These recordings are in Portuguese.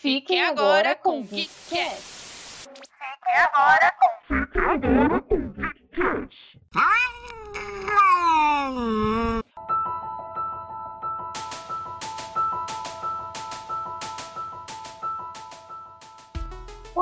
Fiquem agora com o KitKat. Fiquem agora com o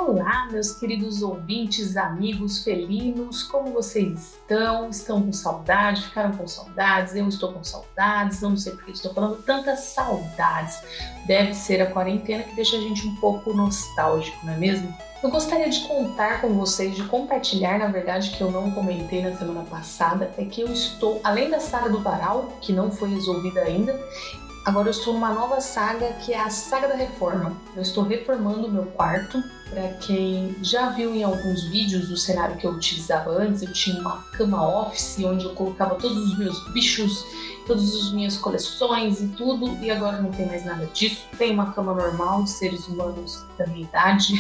Olá, meus queridos ouvintes, amigos felinos, como vocês estão? Estão com saudade? Ficaram com saudades? Eu estou com saudades, não sei porque estou falando tantas saudades. Deve ser a quarentena que deixa a gente um pouco nostálgico, não é mesmo? Eu gostaria de contar com vocês, de compartilhar, na verdade, que eu não comentei na semana passada, é que eu estou, além da saga do varal, que não foi resolvida ainda, Agora eu estou numa nova saga que é a saga da reforma. Eu estou reformando o meu quarto. Para quem já viu em alguns vídeos do cenário que eu utilizava antes, eu tinha uma cama office onde eu colocava todos os meus bichos, todas as minhas coleções e tudo, e agora não tem mais nada disso. Tem uma cama normal de seres humanos da minha idade.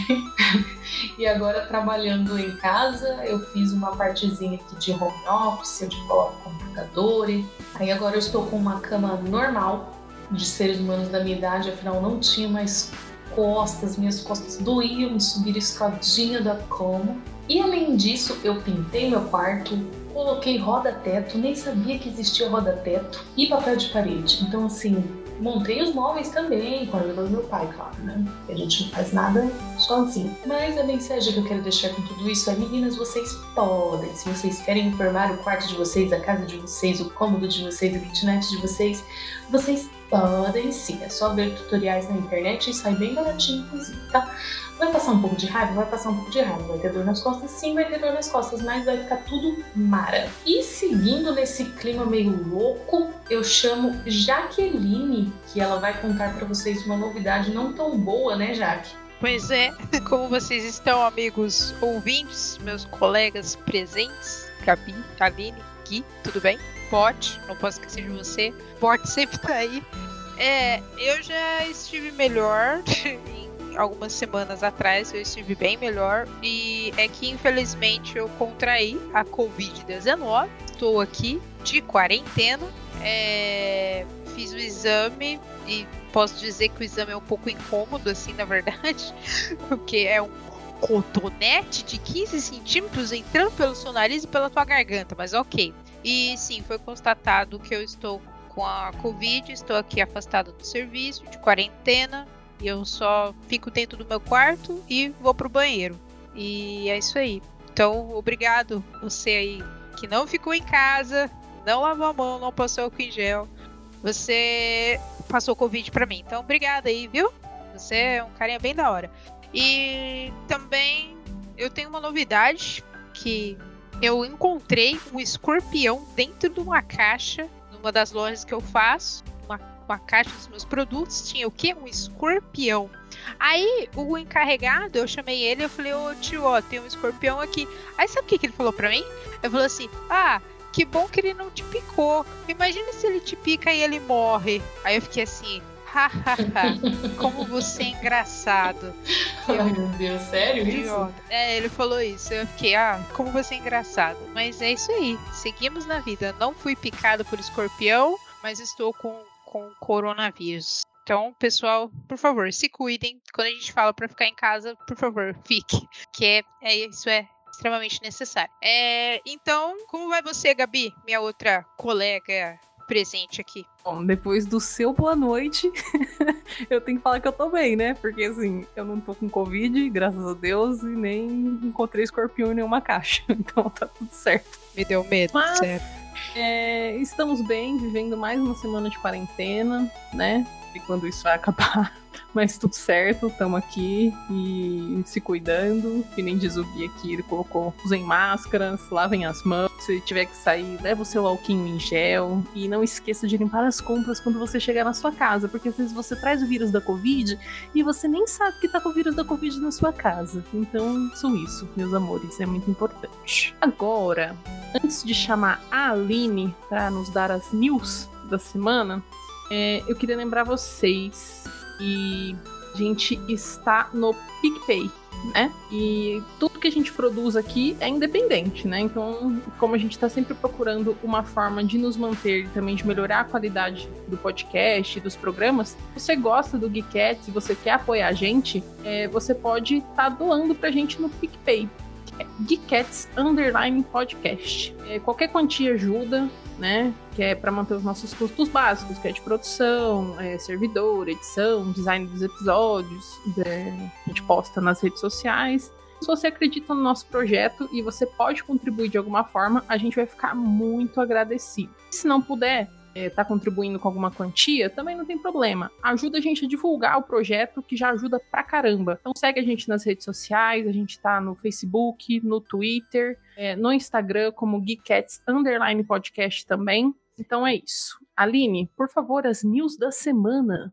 e agora trabalhando em casa, eu fiz uma partezinha aqui de home office, onde coloco computador. Aí agora eu estou com uma cama normal de seres humanos da minha idade, afinal não tinha mais costas, minhas costas doíam de subir a escadinha da cama. E além disso, eu pintei meu quarto, coloquei roda-teto, nem sabia que existia roda-teto e papel de parede. Então, assim, montei os móveis também com a ajuda do meu pai, claro, né? A gente não faz nada sozinho. Mas a mensagem que eu quero deixar com tudo isso é: meninas, vocês podem, se vocês querem reformar o quarto de vocês, a casa de vocês, o cômodo de vocês, o kitnet de vocês, vocês Podem sim, é só ver tutoriais na internet e sai bem baratinho, inclusive, tá? Vai passar um pouco de raiva? Vai passar um pouco de raiva. Vai ter dor nas costas? Sim, vai ter dor nas costas, mas vai ficar tudo mara. E seguindo nesse clima meio louco, eu chamo Jaqueline, que ela vai contar para vocês uma novidade não tão boa, né, Jaque? Pois é, como vocês estão, amigos ouvintes, meus colegas presentes, Gabi, Aline, Gui, tudo bem? Pote, não posso esquecer de você. Pote sempre tá aí. É, eu já estive melhor em algumas semanas atrás, eu estive bem melhor. E é que infelizmente eu contraí a Covid-19. Estou aqui de quarentena. É, fiz o exame e posso dizer que o exame é um pouco incômodo, assim, na verdade, porque é um cotonete de 15 centímetros entrando pelo seu nariz e pela tua garganta, mas ok. E sim, foi constatado que eu estou com a Covid, estou aqui afastado do serviço, de quarentena, e eu só fico dentro do meu quarto e vou pro banheiro. E é isso aí. Então, obrigado você aí que não ficou em casa, não lavou a mão, não passou álcool em gel. Você passou Covid para mim. Então, obrigado aí, viu? Você é um carinha bem da hora. E também eu tenho uma novidade que eu encontrei um escorpião dentro de uma caixa, numa das lojas que eu faço, uma, uma caixa dos meus produtos, tinha o quê? Um escorpião. Aí o encarregado, eu chamei ele, eu falei, ô tio, ó, tem um escorpião aqui. Aí sabe o que, que ele falou pra mim? Ele falou assim, ah, que bom que ele não te picou. Imagina se ele te pica e ele morre. Aí eu fiquei assim, Como você é engraçado. Ai, meu Deus, sério isso? É, ele falou isso. Eu fiquei, ah, como você é engraçado. Mas é isso aí. Seguimos na vida. Não fui picado por escorpião, mas estou com, com coronavírus. Então, pessoal, por favor, se cuidem. Quando a gente fala para ficar em casa, por favor, fique. Que é, é isso é extremamente necessário. É, então, como vai você, Gabi, minha outra colega presente aqui? Bom, depois do seu boa noite, eu tenho que falar que eu tô bem, né? Porque assim, eu não tô com Covid, graças a Deus, e nem encontrei escorpião em nenhuma caixa. Então tá tudo certo. Me deu medo, Mas, sério. É, estamos bem, vivendo mais uma semana de quarentena, né? E quando isso vai acabar, mas tudo certo, estamos aqui e se cuidando. Que nem diz o Gui aqui, ele colocou: usem máscaras, lavem as mãos. Se tiver que sair, leva o seu alquinho em gel. E não esqueça de limpar as compras quando você chegar na sua casa, porque às vezes você traz o vírus da Covid e você nem sabe que tá com o vírus da Covid na sua casa. Então, são isso, meus amores, é muito importante. Agora, antes de chamar a Aline para nos dar as news da semana, é, eu queria lembrar vocês e a gente está no PicPay né? E tudo que a gente produz aqui é independente, né? Então, como a gente está sempre procurando uma forma de nos manter e também de melhorar a qualidade do podcast, dos programas, se você gosta do Geekette, se você quer apoiar a gente, é, você pode estar tá doando pra gente no PicPay. É Geekettes Underline Podcast. É, qualquer quantia ajuda, né? Que é para manter os nossos custos básicos, que é de produção, é, servidor, edição, design dos episódios, é, a gente posta nas redes sociais. Se você acredita no nosso projeto e você pode contribuir de alguma forma, a gente vai ficar muito agradecido. Se não puder, está é, contribuindo com alguma quantia, também não tem problema. Ajuda a gente a divulgar o projeto, que já ajuda pra caramba. Então segue a gente nas redes sociais, a gente está no Facebook, no Twitter, é, no Instagram, como Geekettes Underline Podcast também. Então é isso. Aline, por favor, as news da semana.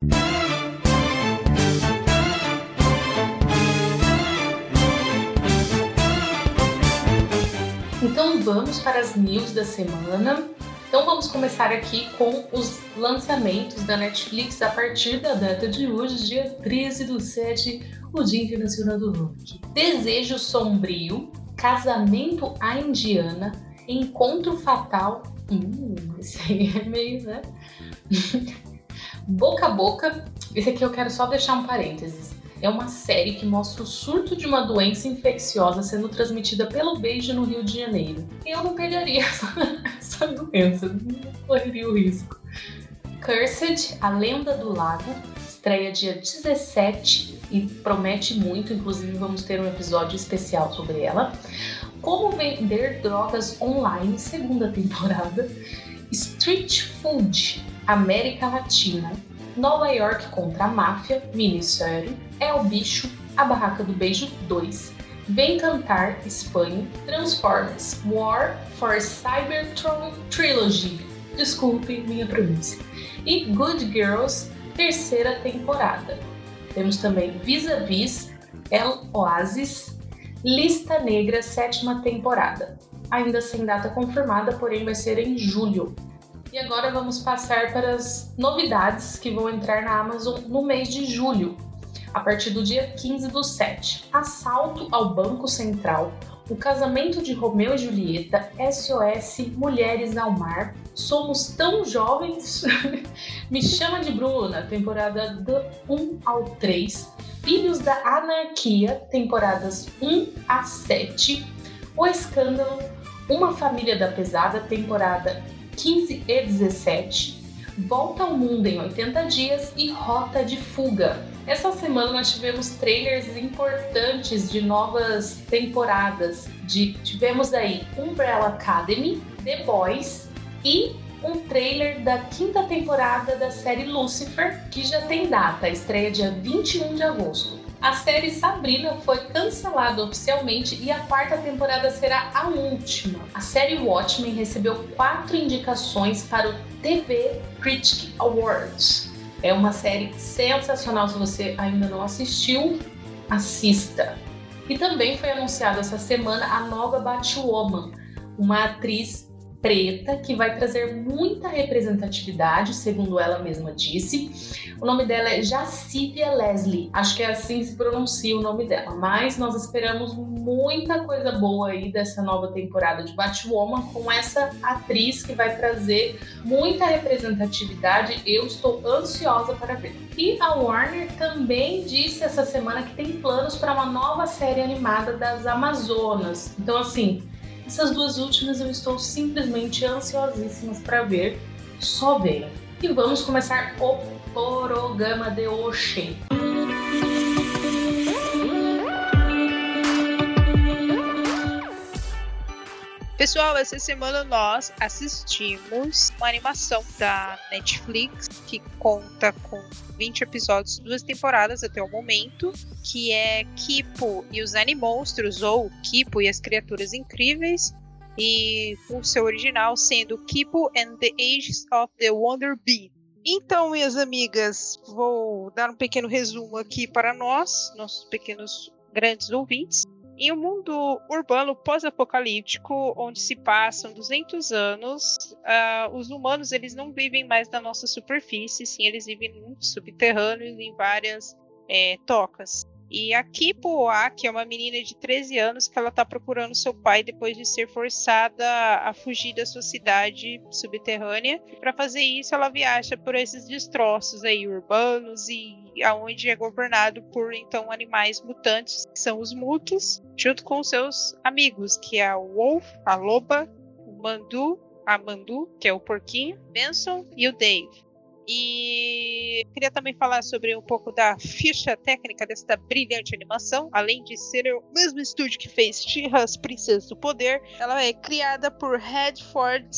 Então vamos para as news da semana. Então vamos começar aqui com os lançamentos da Netflix a partir da data de hoje, dia 13 do 7, o Dia Internacional do Rock. Desejo Sombrio, Casamento à Indiana, Encontro Fatal. Hum, esse aí é meio, né? Boca a Boca. Esse aqui eu quero só deixar um parênteses é uma série que mostra o surto de uma doença infecciosa sendo transmitida pelo beijo no Rio de Janeiro. Eu não pegaria essa, essa doença, não correria o risco. Cursed, A Lenda do Lago, estreia dia 17 e promete muito, inclusive vamos ter um episódio especial sobre ela. Como vender drogas online, segunda temporada. Street Food, América Latina, Nova York contra a Máfia, minissérie, É o Bicho, A Barraca do Beijo 2, Vem Cantar, Espanha, Transformers, War for Cybertron Trilogy, desculpe minha pronúncia, e Good Girls, terceira temporada. Temos também Vis-a-Vis, El Oasis, Lista Negra, sétima temporada. Ainda sem data confirmada, porém vai ser em julho. E agora vamos passar para as novidades que vão entrar na Amazon no mês de julho, a partir do dia 15 do 7. Assalto ao Banco Central, O Casamento de Romeu e Julieta, SOS, Mulheres ao Mar, Somos Tão Jovens, Me Chama de Bruna, temporada do 1 ao 3, Filhos da Anarquia, temporadas 1 a 7, O Escândalo, Uma Família da Pesada, temporada 15 e 17, Volta ao Mundo em 80 Dias e Rota de Fuga. Essa semana nós tivemos trailers importantes de novas temporadas. De, tivemos aí Umbrella Academy, The Boys e um trailer da quinta temporada da série Lucifer, que já tem data, estreia dia 21 de agosto. A série Sabrina foi cancelada oficialmente e a quarta temporada será a última. A série Watchmen recebeu quatro indicações para o TV Critic Awards. É uma série sensacional. Se você ainda não assistiu, assista. E também foi anunciada essa semana a nova Batwoman, uma atriz preta que vai trazer muita representatividade, segundo ela mesma disse. O nome dela é Jacívia Leslie, acho que é assim que se pronuncia o nome dela, mas nós esperamos muita coisa boa aí dessa nova temporada de Batwoman com essa atriz que vai trazer muita representatividade. Eu estou ansiosa para ver. E a Warner também disse essa semana que tem planos para uma nova série animada das Amazonas. Então, assim, essas duas últimas eu estou simplesmente ansiosíssimas para ver. Só ver. E vamos começar o programa de hoje. Pessoal, essa semana nós assistimos uma animação da Netflix que conta com 20 episódios, duas temporadas até o momento, que é Kipo e os Animonstros, ou Kipo e as Criaturas Incríveis, e o seu original sendo Kipo and the Ages of the Wonder Bee. Então, minhas amigas, vou dar um pequeno resumo aqui para nós, nossos pequenos grandes ouvintes. Em um mundo urbano pós-apocalíptico, onde se passam 200 anos, uh, os humanos eles não vivem mais na nossa superfície, sim, eles vivem subterrâneos em várias é, tocas. E a Kipo que é uma menina de 13 anos, que ela tá procurando seu pai depois de ser forçada a fugir da sua cidade subterrânea. Para fazer isso, ela viaja por esses destroços aí urbanos e aonde é governado por então animais mutantes, que são os Mooks, junto com seus amigos, que é o Wolf, a Loba, o Mandu, a Mandu, que é o porquinho, Benson e o Dave. E queria também falar sobre um pouco da ficha técnica desta brilhante animação. Além de ser o mesmo estúdio que fez She-Ra's Princesa do Poder, ela é criada por Redford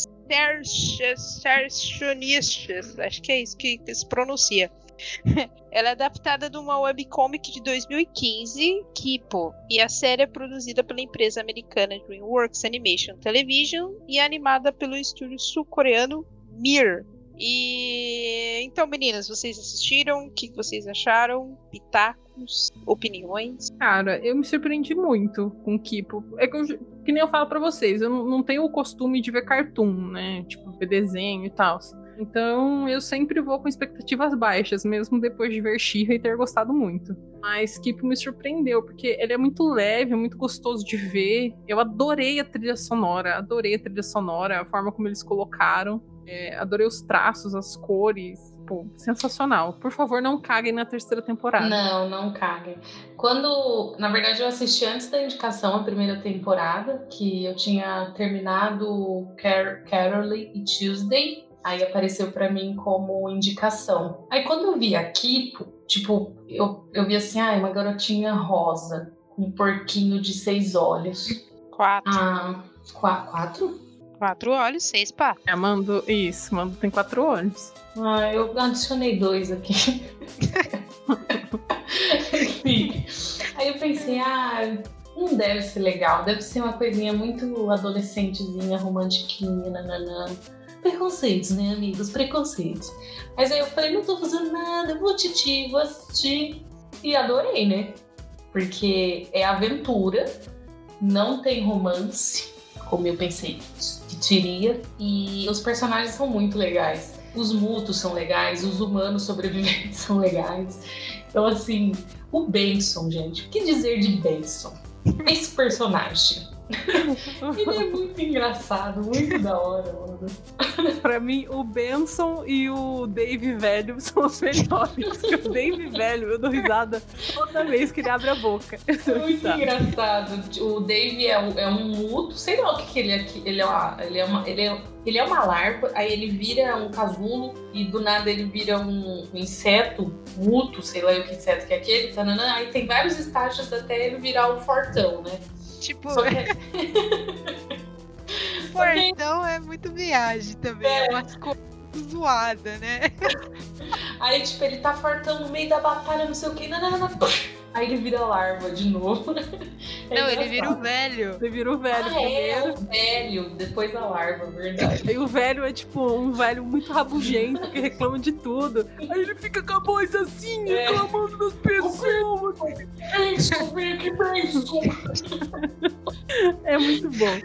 Starshionistas. Acho que é isso que se pronuncia. Ela é adaptada de uma webcomic de 2015, Kipo, e a série é produzida pela empresa americana DreamWorks Animation Television e animada pelo estúdio sul-coreano Mir. E então, meninas, vocês assistiram? O que vocês acharam? Pitacos? Opiniões? Cara, eu me surpreendi muito com o Kipo. É que, eu, que nem eu falo pra vocês, eu não, tenho o costume de ver cartoon, né? Tipo, ver desenho e tal. Então eu sempre vou com expectativas baixas, mesmo depois de ver Shira e ter gostado muito. Mas Kipo me surpreendeu, porque ele é muito leve, muito gostoso de ver. Eu adorei a trilha sonora, adorei a trilha sonora, a forma como eles colocaram. É, adorei os traços, as cores. Pô, sensacional. Por favor, não caguem na terceira temporada. Não, não caguem. Quando, na verdade, eu assisti antes da indicação a primeira temporada, que eu tinha terminado Car e Tuesday. Aí apareceu para mim como indicação. Aí quando eu vi aqui, tipo, eu, eu vi assim, ah, uma garotinha rosa, com um porquinho de seis olhos. Quatro. Ah, qu quatro? Quatro olhos, seis pá. É, Mando, isso, Mando tem quatro olhos. Ah, eu adicionei dois aqui. Enfim. Aí eu pensei, ah, não deve ser legal, deve ser uma coisinha muito adolescentezinha, romantiquinha, nananã. Preconceitos, né, amigos? Preconceitos. Mas aí eu falei, não tô fazendo nada, vou assistir, vou assistir. E adorei, né? Porque é aventura, não tem romance, como eu pensei que teria. E os personagens são muito legais. Os mutos são legais, os humanos sobreviventes são legais. Então, assim, o Benson, gente, o que dizer de Benson? Esse personagem. Ele é muito engraçado, muito da hora, mano. Pra mim, o Benson e o Dave velho são os melhores. O Dave velho, eu dou risada toda vez que ele abre a boca. É muito engraçado. O Dave é um, é um muto, sei lá o que, que ele é. Ele é, uma, ele, é uma, ele, é, ele é uma larva, aí ele vira um casulo e do nada ele vira um, um inseto muto, sei lá o que inseto que é aquele, tananã. aí tem vários estágios até ele virar um fortão, né? Tipo. Que- Portão é muito viagem também. É, É. umas coisas zoadas, né? Aí, tipo, ele tá fortão no meio da batalha, não sei o que, nananana, aí ele vira larva de novo. É Não, ele vira o velho. Ele vira o velho Ah, é, primeiro. o velho, depois a larva, verdade. E o velho é tipo um velho muito rabugento que reclama de tudo. Aí ele fica com a voz assim, É. reclamando das pessoas. Benção. É muito bom.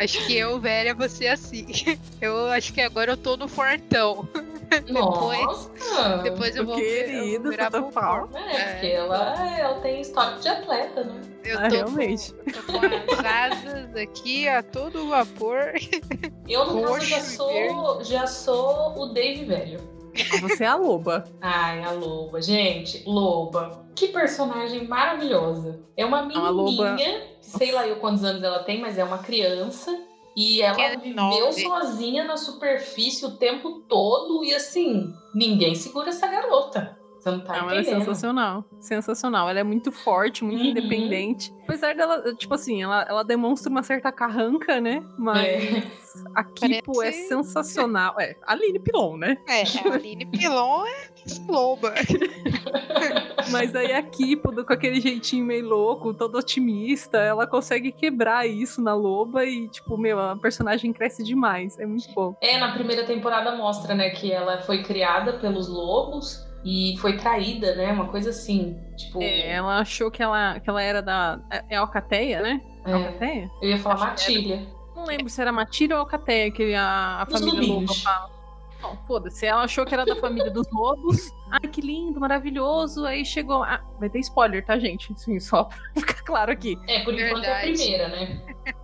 Acho que eu, velha, você assim. Eu acho que agora eu tô no fortão. Nossa! Depois eu vou, ver- eu Querido, vou virar total. vovó. É, porque ela, ela tem histórico de atleta, né? Eu Ah, tô, realmente. Com, tô com as asas aqui a todo vapor. Eu, no caso, já sou, já sou o Dave velho. Você é a loba. Ai, a Loba. Gente, Loba. Que personagem maravilhosa. É uma menininha, sei lá eu quantos anos ela tem, mas é uma criança. E ela Que viveu nove. sozinha na superfície o tempo todo. E assim, ninguém segura essa garota. Você não tá Não, ela é sensacional. Sensacional. Ela é muito forte, muito Uhum. independente. Apesar dela, tipo assim, ela, ela demonstra uma certa carranca, né? Mas É. a Kipo é Parece- sensacional. É, a Aline Pilon, né? É, a Aline Pilon é loba. Mas aí a Kipo, com aquele jeitinho meio louco, todo otimista, ela consegue quebrar isso na loba e, tipo, meu, a personagem cresce demais. É muito bom. É, na primeira temporada mostra, né, que ela foi criada pelos lobos e foi traída, né? Uma coisa assim. Tipo. É, ela achou que ela, que ela era da. É, é Alcateia, né? é, Alcateia? eu ia falar Acho matilha. Não lembro se era Matilha ou Alcateia que a, a família loba fala. Bom, foda-se. Ela achou que era da família dos lobos. Ai, que lindo, maravilhoso. Aí chegou. Ah, vai ter spoiler, tá, gente? Sim, só pra ficar claro aqui. É, por enquanto é a Verdade. primeira, né?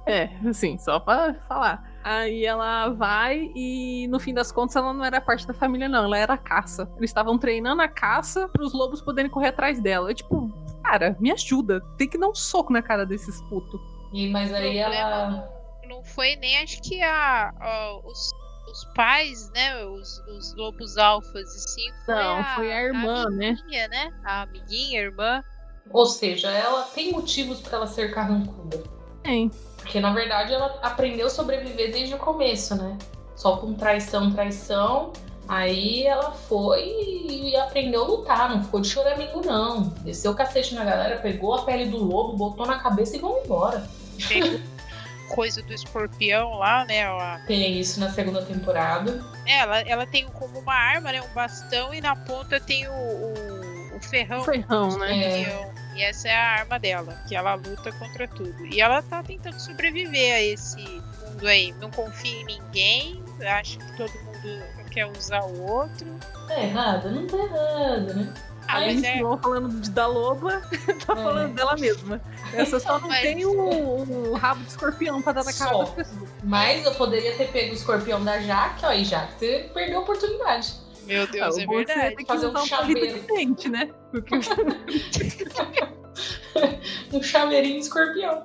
É, assim, só pra falar. Aí ela vai e no fim das contas ela não era parte da família, não. Ela era a caça. Eles estavam treinando a caça pros lobos poderem correr atrás dela. Eu, tipo, cara, me ajuda. Tem que dar um soco na cara desses putos. E, mas aí ela. Não foi nem acho que a, a- os, os pais, né? Os, os lobos alfas, e sim foi Não, a, foi a irmã, né? amiguinha, né? A amiguinha, a irmã. Ou seja, ela tem motivos pra ela ser carrancuda. Tem. Porque na verdade ela aprendeu a sobreviver desde o começo, né? Só com traição, traição. Aí ela foi e aprendeu a lutar, não ficou de choramingo, não. Desceu o cacete na galera, pegou a pele do lobo, botou na cabeça e vão embora. Tem coisa do escorpião lá, né? Ela, Tem isso na segunda temporada. ela, ela tem como uma arma, né? Um bastão e na ponta tem o, o, o ferrão. Ferrão, né? É. E essa é a arma dela, que ela luta contra tudo. E ela tá tentando sobreviver a esse mundo aí. Não confia em ninguém, acha que todo mundo quer usar o outro. Tá errado? Não tá errado, né? Ah, A Alice é, Swan falando de, da loba, tá É. falando dela mesma. Essa só não Mas- tem o, o rabo de escorpião pra dar na cara Só. das pessoas. Mas eu poderia ter pego o escorpião da Jaque, ó, e Jaque, você perdeu a oportunidade. Meu Deus, Ah, é é verdade. tem que Fazer um usar um palito chaveiro. de dente, né? Porque Um chaveirinho de escorpião.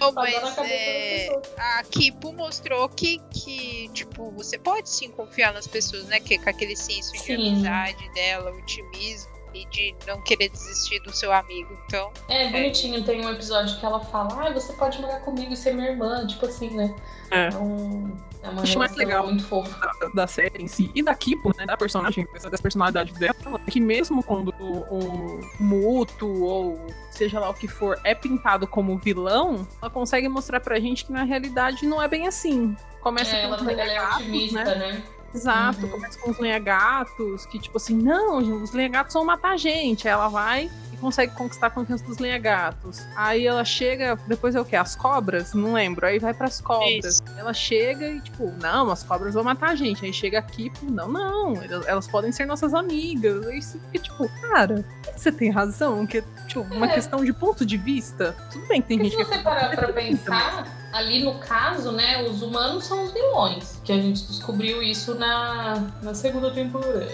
Oh, mas é, a Kipo mostrou que, que, tipo, você pode sim confiar nas pessoas, né? Que com aquele senso de Sim. amizade dela, otimismo e de não querer desistir do seu amigo. Então, É, bonitinho. Tem um episódio que ela fala, ah, você pode morar comigo e ser minha irmã. Tipo assim, né? É. um- é uma Acho mais legal. muito fofa. da, da série em si e da Kipo, né, da personagem, das personalidades dela, que mesmo quando o, o Muto ou seja lá o que for é pintado como vilão, ela consegue mostrar pra gente que na realidade não é bem assim. Começa É, com ela, os ela é otimista, né? né? Exato, Uhum. começa com os lenha-gatos, que tipo assim, não, os lenha-gatos vão matar a gente. Aí ela vai consegue conquistar a confiança dos lenha-gatos. Aí ela chega, depois é o quê? As cobras? Não lembro. Aí vai pras cobras. Ela chega e tipo, não, as cobras vão matar a gente. Aí chega aqui, tipo, não, não, elas, podem ser nossas amigas. Aí você fica tipo, cara, você tem razão, que é tipo, uma É. questão de ponto de vista. Tudo bem que tem Porque gente se que você parar pra pensar, ali no caso, né, os humanos são os vilões. Que a gente descobriu isso na, na segunda temporada.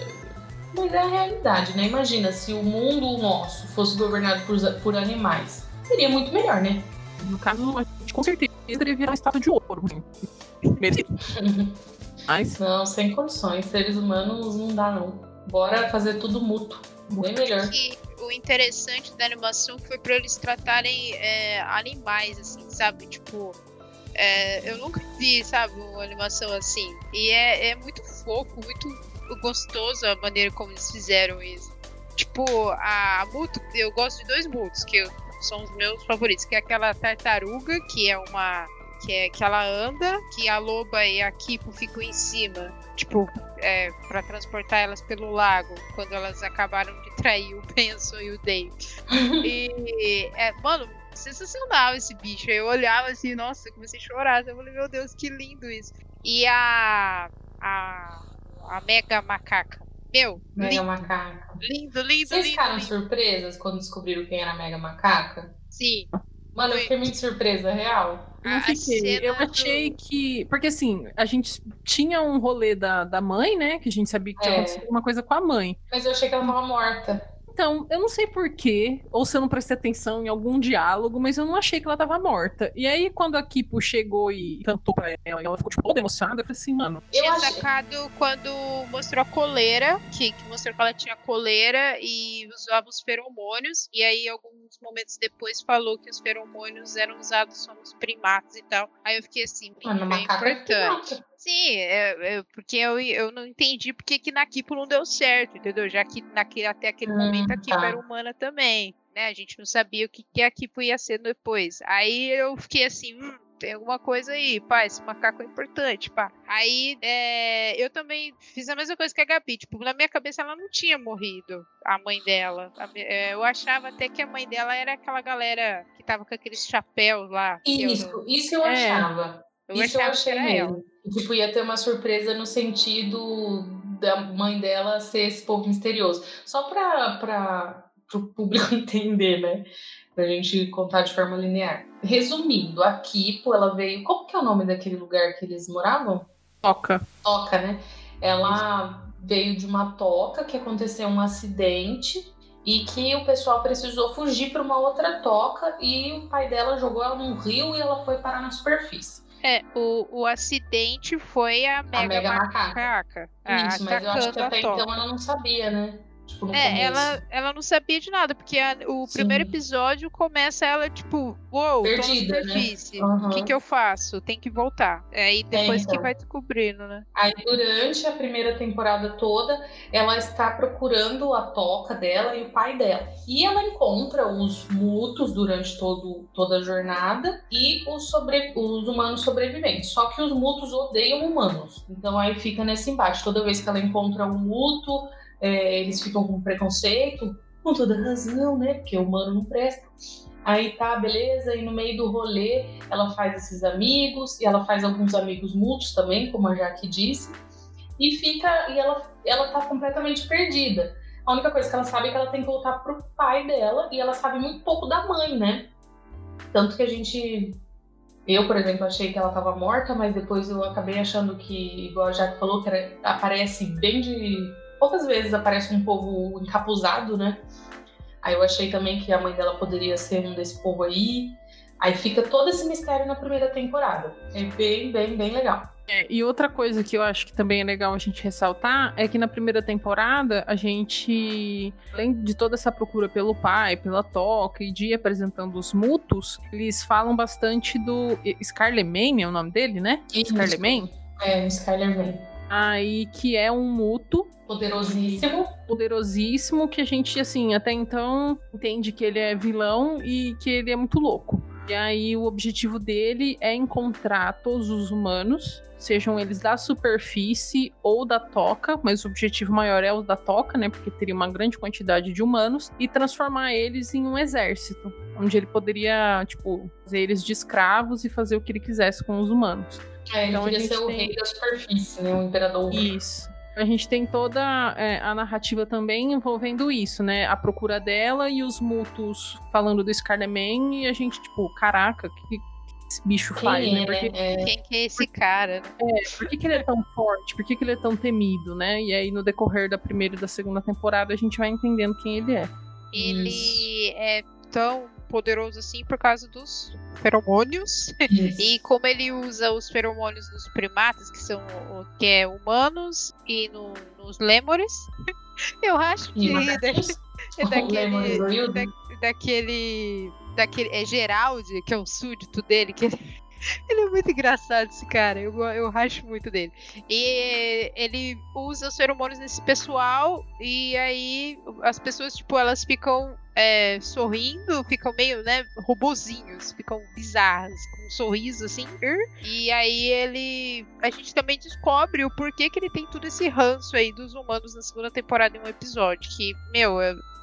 Mas é a realidade, né? Imagina se o mundo nosso fosse governado por, por animais. Seria muito melhor, né? No caso, a gente com certeza deveria virar uma estátua de ouro. Merecido. Mas Não, sem condições. Seres humanos não dá, não. Bora fazer tudo mútuo. Bem melhor. que o interessante da animação foi pra eles tratarem é, animais, assim, sabe? Tipo, é, eu nunca vi, sabe, uma animação assim. E é, é muito fofo, muito gostoso a maneira como eles fizeram isso. Tipo, a Muto, eu gosto de dois Mutos, que são os meus favoritos, que é aquela tartaruga, que é uma. Que, é, que ela anda, que a loba e a Kipo ficam em cima. Tipo, é, para transportar elas pelo lago, quando elas acabaram de trair o Benson e o Dave. E, é, mano, sensacional esse bicho. Eu olhava assim, nossa, comecei a chorar. Eu falei, meu Deus, que lindo isso. E a. A, a Mega Macaca. Meu, Mega lindo, macaca. lindo, lindo, Vocês lindo, ficaram lindo. surpresas quando descobriram quem era a Mega Macaca? Sim. Mano, eu Foi. fiquei muito surpresa, real. A fiquei. Eu do- achei que. Porque assim, a gente tinha um rolê da, da mãe, né? Que a gente sabia que tinha É. acontecido alguma coisa com a mãe. Mas eu achei que ela tava morta. Então, eu não sei porquê, ou se eu não prestei atenção em algum diálogo, mas eu não achei que ela tava morta. E aí, quando a Kipo chegou e cantou pra ela, e ela ficou, tipo, toda emocionada, eu falei assim, mano, Eu tinha achei. sacado quando mostrou a coleira, que, que mostrou que ela tinha coleira e usava os feromônios. E aí, alguns momentos depois, falou que os feromônios eram usados só nos primatas e tal. Aí eu fiquei assim, Mano, é é importante. Sim, é- é porque eu, eu não entendi porque que na Kipo não deu certo, entendeu? Já que naquele, até aquele Hum, momento a Kipo tá. era humana também, né? A gente não sabia o que, que a Kipo ia ser depois. Aí eu fiquei assim, hum, tem alguma coisa aí, pá, esse macaco é importante, pá. Aí é, eu também fiz a mesma coisa que a Gabi, tipo, na minha cabeça ela não tinha morrido, a mãe dela. A é, eu achava até que a mãe dela era aquela galera que tava com aqueles chapéus lá. que eu, Isso, isso eu É. achava. Eu isso eu achei que era ela. mesmo. Tipo, ia ter uma surpresa no sentido da mãe dela ser esse povo misterioso. Só pra, pra, pro público entender, né? Pra gente contar de forma linear. Resumindo, a Kipo, ela veio. Como que é o nome daquele lugar que eles moravam? Toca. Toca, né? Ela veio de uma toca que aconteceu um acidente e que o pessoal precisou fugir para uma outra toca e o pai dela jogou ela num rio e ela foi parar na superfície. É, o, o acidente foi a Mega, Mega Macaca. Macaca. ah, Isso, mas eu acho que a até então ela não sabia, né? Tipo, É, começo. ela, ela não sabia de nada, porque a- o Sim. primeiro episódio começa ela, tipo, uou, Perdida, tô né? na superfície. O que, que eu faço? Tem que voltar. É aí depois que então. vai descobrindo, né? Aí, durante a primeira temporada toda, ela está procurando a toca dela e o pai dela. E ela encontra os mutos durante todo, toda a jornada e os, sobre, os humanos sobreviventes. Só que os mutos odeiam humanos. Então aí fica nesse embate. Toda vez que ela encontra um muto, é, eles ficam com preconceito. Com toda razão, né? Porque o humano não presta. Aí tá, beleza, e no meio do rolê ela faz esses amigos, e ela faz alguns amigos mútuos também, como a Jaque disse, e fica, e ela, ela tá completamente perdida. A única coisa que ela sabe é que ela tem que voltar pro pai dela, e ela sabe muito pouco da mãe, né? Tanto que a gente. Eu, por exemplo, achei que ela tava morta, mas depois eu acabei achando que, igual a Jaque falou, que era- aparece bem de. Poucas vezes aparece um povo encapuzado, né? Aí eu achei também que a mãe dela poderia ser um desse povo aí. Aí fica todo esse mistério na primeira temporada. É bem, bem, bem legal. É, e outra coisa que eu acho que também é legal a gente ressaltar é que na primeira temporada a gente, além de toda essa procura pelo pai, pela toca e de ir apresentando os mutos, eles falam bastante do Scarlemagne, é o nome dele, né? Isso. Scarlemagne. É, o Skyler Man. Aí que é um muto Poderosíssimo. poderosíssimo que a gente, assim, até então entende que ele é vilão e que ele é muito louco. E aí o objetivo dele é encontrar todos os humanos, sejam eles da superfície ou da toca, mas o objetivo maior é o da toca, né? Porque teria uma grande quantidade de humanos, e transformar eles em um exército, onde ele poderia, tipo, fazer eles de escravos e fazer o que ele quisesse com os humanos. É, ele Então queria gente ser o tem- rei da superfície, né? O imperador. Isso. A gente tem toda é, a narrativa também envolvendo isso, né? A procura dela e os mutos falando do Scarleman e a gente, tipo, caraca, o que, esse bicho Quem faz, é, né? Porque? É, Quem que é esse cara? né? por que, que ele é tão forte? Por que, que ele é tão temido, né? E aí, no decorrer da primeira e da segunda temporada, a gente vai entendendo quem ele é. Ele é tão poderoso assim por causa dos feromônios. isso. E como ele usa os feromônios nos primatas, que são o que é humanos, e no- nos lêmures, eu acho que é daquele, Hildo? da- daquele, daquele, é Geraldi, que é o súdito dele, que ele, ele é muito engraçado esse cara, eu, eu racho muito dele. E ele usa os feromônios nesse pessoal, e aí as pessoas, tipo, elas ficam é, sorrindo, ficam meio, né, robozinhos, ficam bizarras, com um sorriso assim. E aí ele. A gente também descobre o porquê que ele tem todo esse ranço aí dos humanos na segunda temporada em um episódio. Que, meu,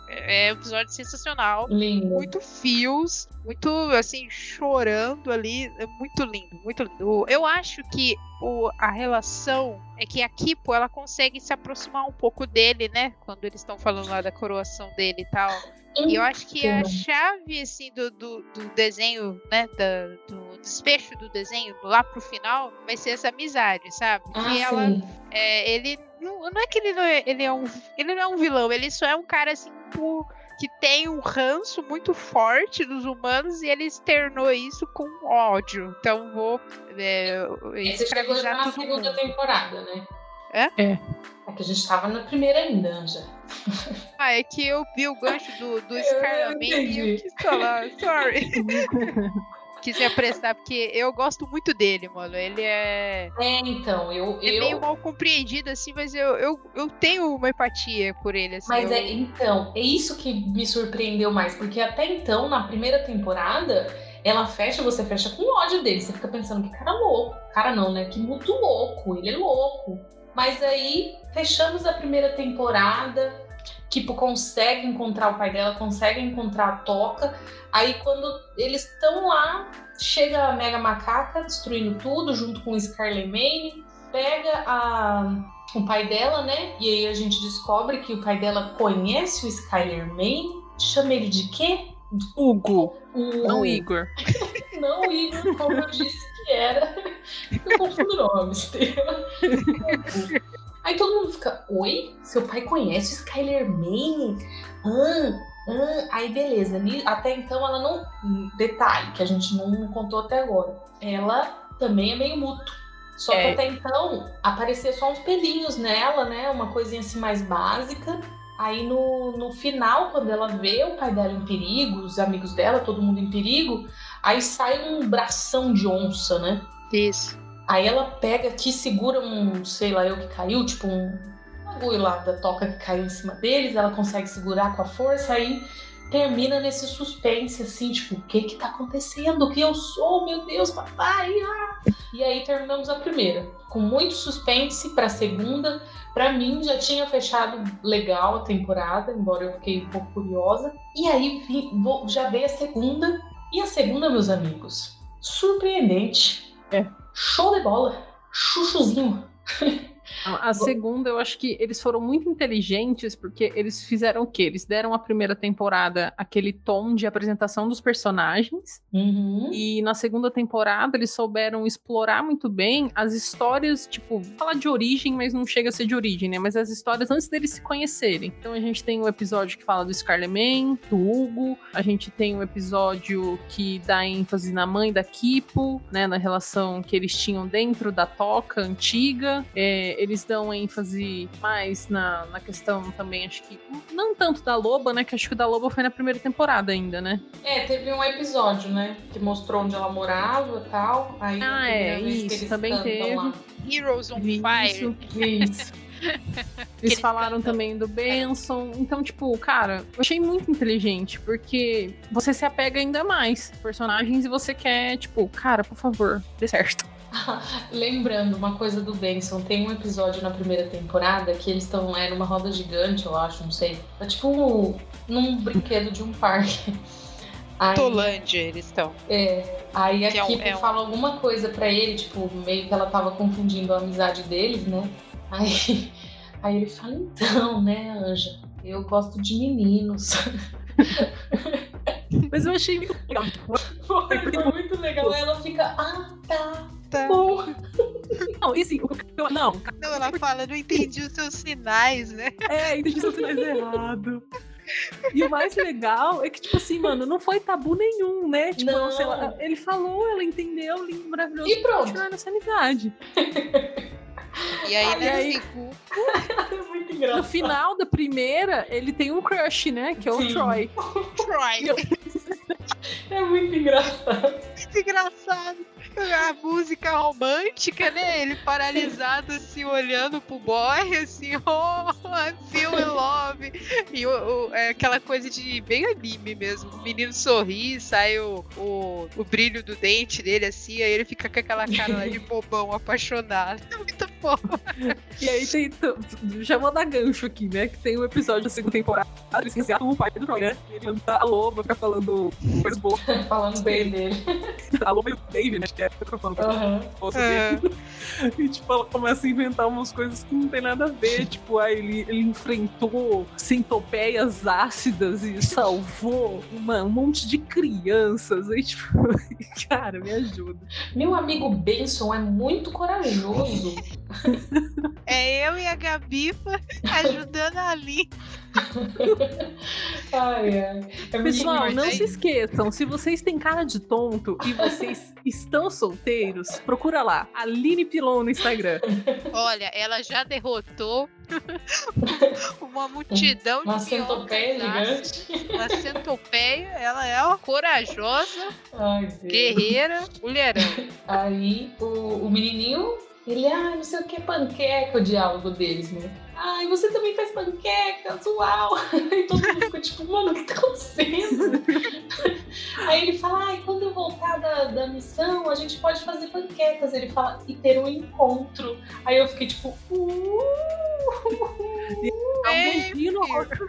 é, é um episódio sensacional. Lindo. Muito fios, muito assim, chorando ali. É muito lindo, muito lindo. Eu acho que o, a relação é que a Kipo ela consegue se aproximar um pouco dele, né? Quando eles estão falando lá da coroação dele e tal. E eu acho que a Então. chave, assim, do, do, do desenho, né, da- do desfecho do desenho, lá pro final, vai ser essa amizade, sabe? Ah, que ela, sim. é, ele, não, não é que ele não é, ele é um, ele não é um vilão, ele só é um cara, assim, por- que tem um ranço muito forte dos humanos e ele externou isso com ódio. Então vou é, Esse chegou já na segunda mundo. temporada, né? É? É. É que a gente tava na primeira ainda, Anja. Ah, é que eu vi o gancho do, do Scarlet e eu quis falar, sorry. quis me apressar, porque eu gosto muito dele, mano. Ele é, É, então, eu. é eu... meio mal compreendido, assim, mas eu, eu, eu tenho uma empatia por ele, assim. Mas eu- é, então, é isso que me surpreendeu mais, porque até então, na primeira temporada, ela fecha, você fecha com ódio dele. Você fica pensando que cara louco. Cara não, né? Que muito louco, ele é louco. Mas aí, fechamos a primeira temporada, Kipo consegue encontrar o pai dela, consegue encontrar a Toca. Aí quando eles estão lá, chega a Mega Macaca destruindo tudo, junto com o Scarlemane, pega a, o pai dela, né? E aí a gente descobre que o pai dela conhece o Skyler Mane. Chama ele de quê? Hugo, O... não Igor. Não Igor, como eu disse que era. Eu confundo nomes. Aí todo mundo fica, oi? Seu pai conhece o Skyler Mane? Ah, ah. Aí beleza, até então ela não. Detalhe, que a gente não contou até agora. Ela também é meio mútuo. Só que É. até então aparecia só uns pelinhos nela, né? Uma coisinha assim mais básica. Aí no, no final, quando ela vê o pai dela em perigo, os amigos dela, todo mundo em perigo, aí sai um bração de onça, né? Isso. Aí ela pega aqui, segura um, sei lá eu que caiu, tipo um bagulho lá da toca que caiu em cima deles, ela consegue segurar com a força, aí termina nesse suspense, assim, tipo, o que que tá acontecendo? O que eu sou? Meu Deus, papai! ah!" E aí terminamos a primeira, com muito suspense pra segunda. Pra mim já tinha fechado legal a temporada, embora eu fiquei um pouco curiosa. E aí já veio a segunda, e a segunda, meus amigos, surpreendente. É. Show de bola. Chuchuzinho. A segunda, eu acho que eles foram muito inteligentes, porque eles fizeram o quê? Eles deram a primeira temporada aquele tom de apresentação dos personagens, Uhum. e na segunda temporada eles souberam explorar muito bem as histórias, tipo, falar de origem, mas não chega a ser de origem, né? Mas as histórias antes deles se conhecerem. Então a gente tem o episódio que fala do Scarleman, do Hugo, a gente tem o episódio que dá ênfase na mãe da Kipo, né? Na relação que eles tinham dentro da toca antiga. É, eles dão ênfase mais na, na questão também, acho que. Não tanto da Loba, né? Que acho que o da Loba foi na primeira temporada ainda, né? É, teve um episódio, né? Que mostrou onde ela morava e tal. Aí Ah, é, isso, eles também teve. lá. Heroes on Fire. Isso. Isso. Eles falaram também do Benson. Então, tipo, cara, eu achei muito inteligente, porque você se apega ainda mais aos personagens e você quer, tipo, cara, por favor, dê certo. Lembrando uma coisa do Benson, tem um episódio na primeira temporada que eles estão é numa roda gigante, eu acho, não sei. É tipo um- num brinquedo de um parque. Aí, Tolândia eles estão. é, aí a Que é um- é um- fala alguma coisa pra ele, tipo, meio que ela tava confundindo a amizade deles, né? Aí, aí ele fala, então, né, Anja, eu gosto de meninos. Mas eu achei muito legal. Foi, foi muito legal. Aí ela fica, ah, tá, Bom. Não, e assim, o que eu- não, Não, ela fala, não entendi os seus sinais, né? é, entendi seu sinais errado. E o mais legal é que, tipo assim, mano, não foi tabu nenhum, né? Tipo, Não. sei lá, ele falou, ela entendeu, lindo, maravilhoso. E pronto. Continuar nessa amizade. E aí, Ah, né, aí- É muito No final da primeira, ele tem um crush, né? Que é o Sim. Troy. Troy. É muito engraçado. Muito engraçado. A música romântica, né? Ele paralisado, assim, olhando pro boy, assim, oh, I feel in love. E o, o- é aquela coisa de bem anime mesmo. O menino sorri, sai o, o, o brilho do dente dele, assim, aí ele fica com aquela cara lá de bobão apaixonado. Muito E aí tem. Já vou dar gancho aqui, né? Que tem um episódio da segunda temporada. Resgatam o pai do Troy, né? Ele canta a loba, fica falando coisas boas. Falando bem dele. A loba e o David, né? Acho que é. Aham. boas É. dele. E tipo, ela começa a inventar umas coisas que não tem nada a ver. Tipo, aí ele, ele enfrentou centopeias ácidas e salvou uma, um monte de crianças. Aí, tipo, cara, me ajuda. Meu amigo Benson é muito corajoso. É eu e a Gabi ajudando a Lin. Ai, ai. É Pessoal, não se esqueçam, se vocês têm cara de tonto e vocês estão solteiros, procura lá, Aline Pilon no Instagram. Olha, ela já derrotou uma multidão Uma de centopeia minhocas gigante. Uma centopeia, ela é uma corajosa, Ai, guerreira, mulherão. Aí o, o menininho, ele, ah, não sei o que, panqueca, o diálogo deles, né? Ai, você também faz panquecas, uau! Aí todo mundo fica tipo, mano, o que tá acontecendo? Aí ele fala, ai, quando eu voltar da, da missão, a gente pode fazer panquecas. Ele fala, e ter um encontro. Aí eu fiquei tipo, uh! Dá um beijinho no rosto.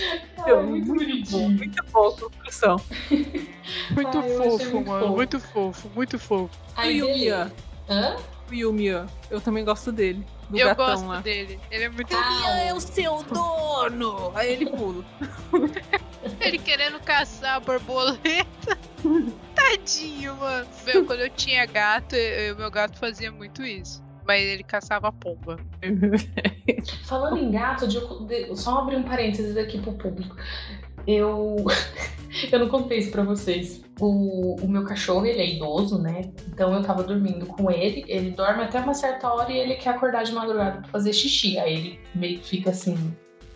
Ai, é muito bom, bonitinho. muito bom a construção. Muito Ai, fofo, muito mano. fofo. Muito fofo, muito fofo. E o beleza. Mia? Hã? O Yumia, eu também gosto dele. Do eu gatão gosto lá. dele. Ele é muito. Ah, é o seu dono! Aí ele pula. Ele querendo caçar a borboleta. Tadinho, mano. Meu, quando eu tinha gato, eu- meu gato fazia muito isso. Mas ele caçava pomba. Falando em gato, de- só abrir um parênteses aqui pro público. Eu. eu não contei isso pra vocês. O, o meu cachorro, ele é idoso, né? Então eu tava dormindo com ele. Ele dorme até uma certa hora e ele quer acordar de madrugada pra fazer xixi. Aí ele meio que fica assim.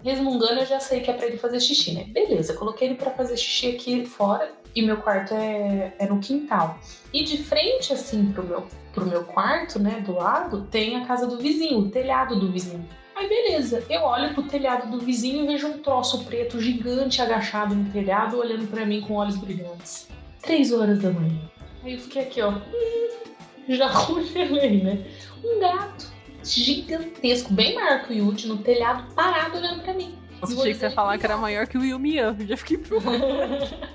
Resmungando, eu já sei que é pra ele fazer xixi, né? Beleza, coloquei ele pra fazer xixi aqui fora e meu quarto é, é no quintal. E de frente, assim, pro meu, pro meu quarto, né, do lado, tem a casa do vizinho, o telhado do vizinho. Aí beleza, eu olho pro telhado do vizinho e vejo um troço preto gigante agachado no telhado, olhando pra mim com olhos brilhantes. Três horas da manhã. Aí eu fiquei aqui, ó. hum, Já congelei, né? Um gato gigantesco, bem maior que o Yuji, no telhado, parado olhando pra mim. E o achei que você ia falar que era maior que o Yumia. Já fiquei preocupada.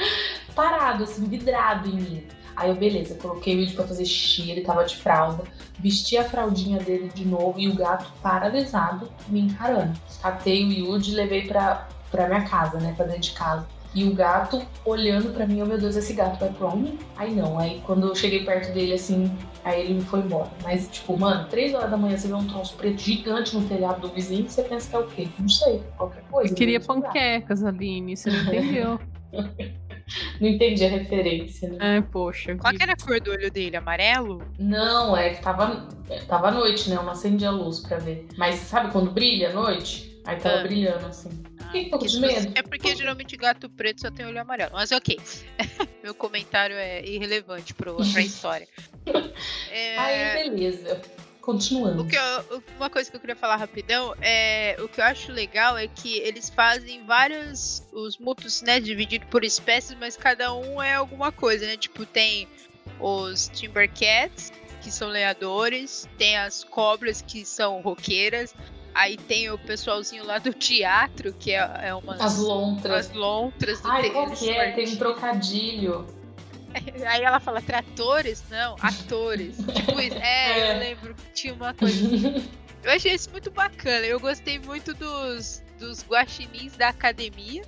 parado, assim, vidrado em mim. Aí eu, beleza, coloquei o Yuji pra fazer xixi, ele tava de fralda, vesti a fraldinha dele de novo e o gato paralisado me encarando. Catei o Yuji e levei pra, pra minha casa, né, pra dentro de casa. E o gato olhando pra mim, oh meu Deus, esse gato vai pra onde? Aí não, aí quando eu cheguei perto dele, assim, aí ele foi embora. Mas, tipo, mano, três horas da manhã você vê um troço preto gigante no telhado do vizinho, você pensa que é o quê? Não sei, qualquer coisa. Eu queria panquecas, Aline. Você não entendeu? Não entendi a referência, né? Ai, poxa. Qual que era a cor do olho dele? Amarelo? Não, é que tava, é, tava à noite, né? Eu não acendi a luz pra ver. Mas sabe quando brilha à noite? Aí tava Ah. brilhando assim. Fiquei um pouco de se você- medo. É porque geralmente gato preto só tem olho amarelo. Mas ok. Meu comentário é irrelevante pro, pra história. É, Aí, beleza. Continuando. o que eu- uma coisa que eu queria falar rapidão é o que eu acho legal é que eles fazem vários os mutos, né, dividido por espécies, mas cada um é alguma coisa, né? Tipo, tem os Timbercats, que são lenhadores, tem as cobras que são roqueiras, aí tem o pessoalzinho lá do teatro, que é, é umas As lontras. as lontras do Ai, qual que é? Tem um trocadilho. Aí ela fala tratores? Não, atores. tipo isso. É, É. eu lembro que tinha uma coisa. assim. Eu achei isso muito bacana. Eu gostei muito dos, dos guaxinins da academia.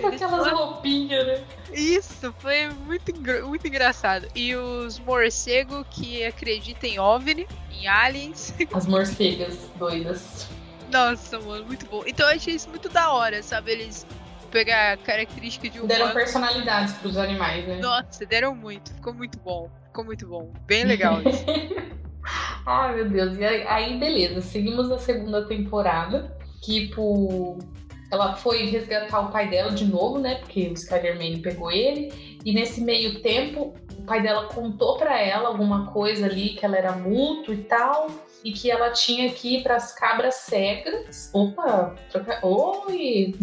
Com aquelas roupinhas, né? Isso, foi muito, muito engraçado. E os morcegos que acreditam em OVNI, em aliens. As morcegas doidas. Nossa, mano, muito bom. Então eu achei isso muito da hora, sabe? Eles pegar a característica de um Deram personalidades pros animais, né? Nossa, deram muito. Ficou muito bom. Ficou muito bom. Bem legal isso. Ai, meu Deus. E aí, beleza. Seguimos a segunda temporada. Tipo, ela foi resgatar o pai dela de novo, né? Porque o Skyler-Man pegou ele. E nesse meio tempo, o pai dela contou pra ela alguma coisa ali, que ela era mútuo e tal. E que ela tinha que ir pras cabras cegas. Opa! Troca... Oi!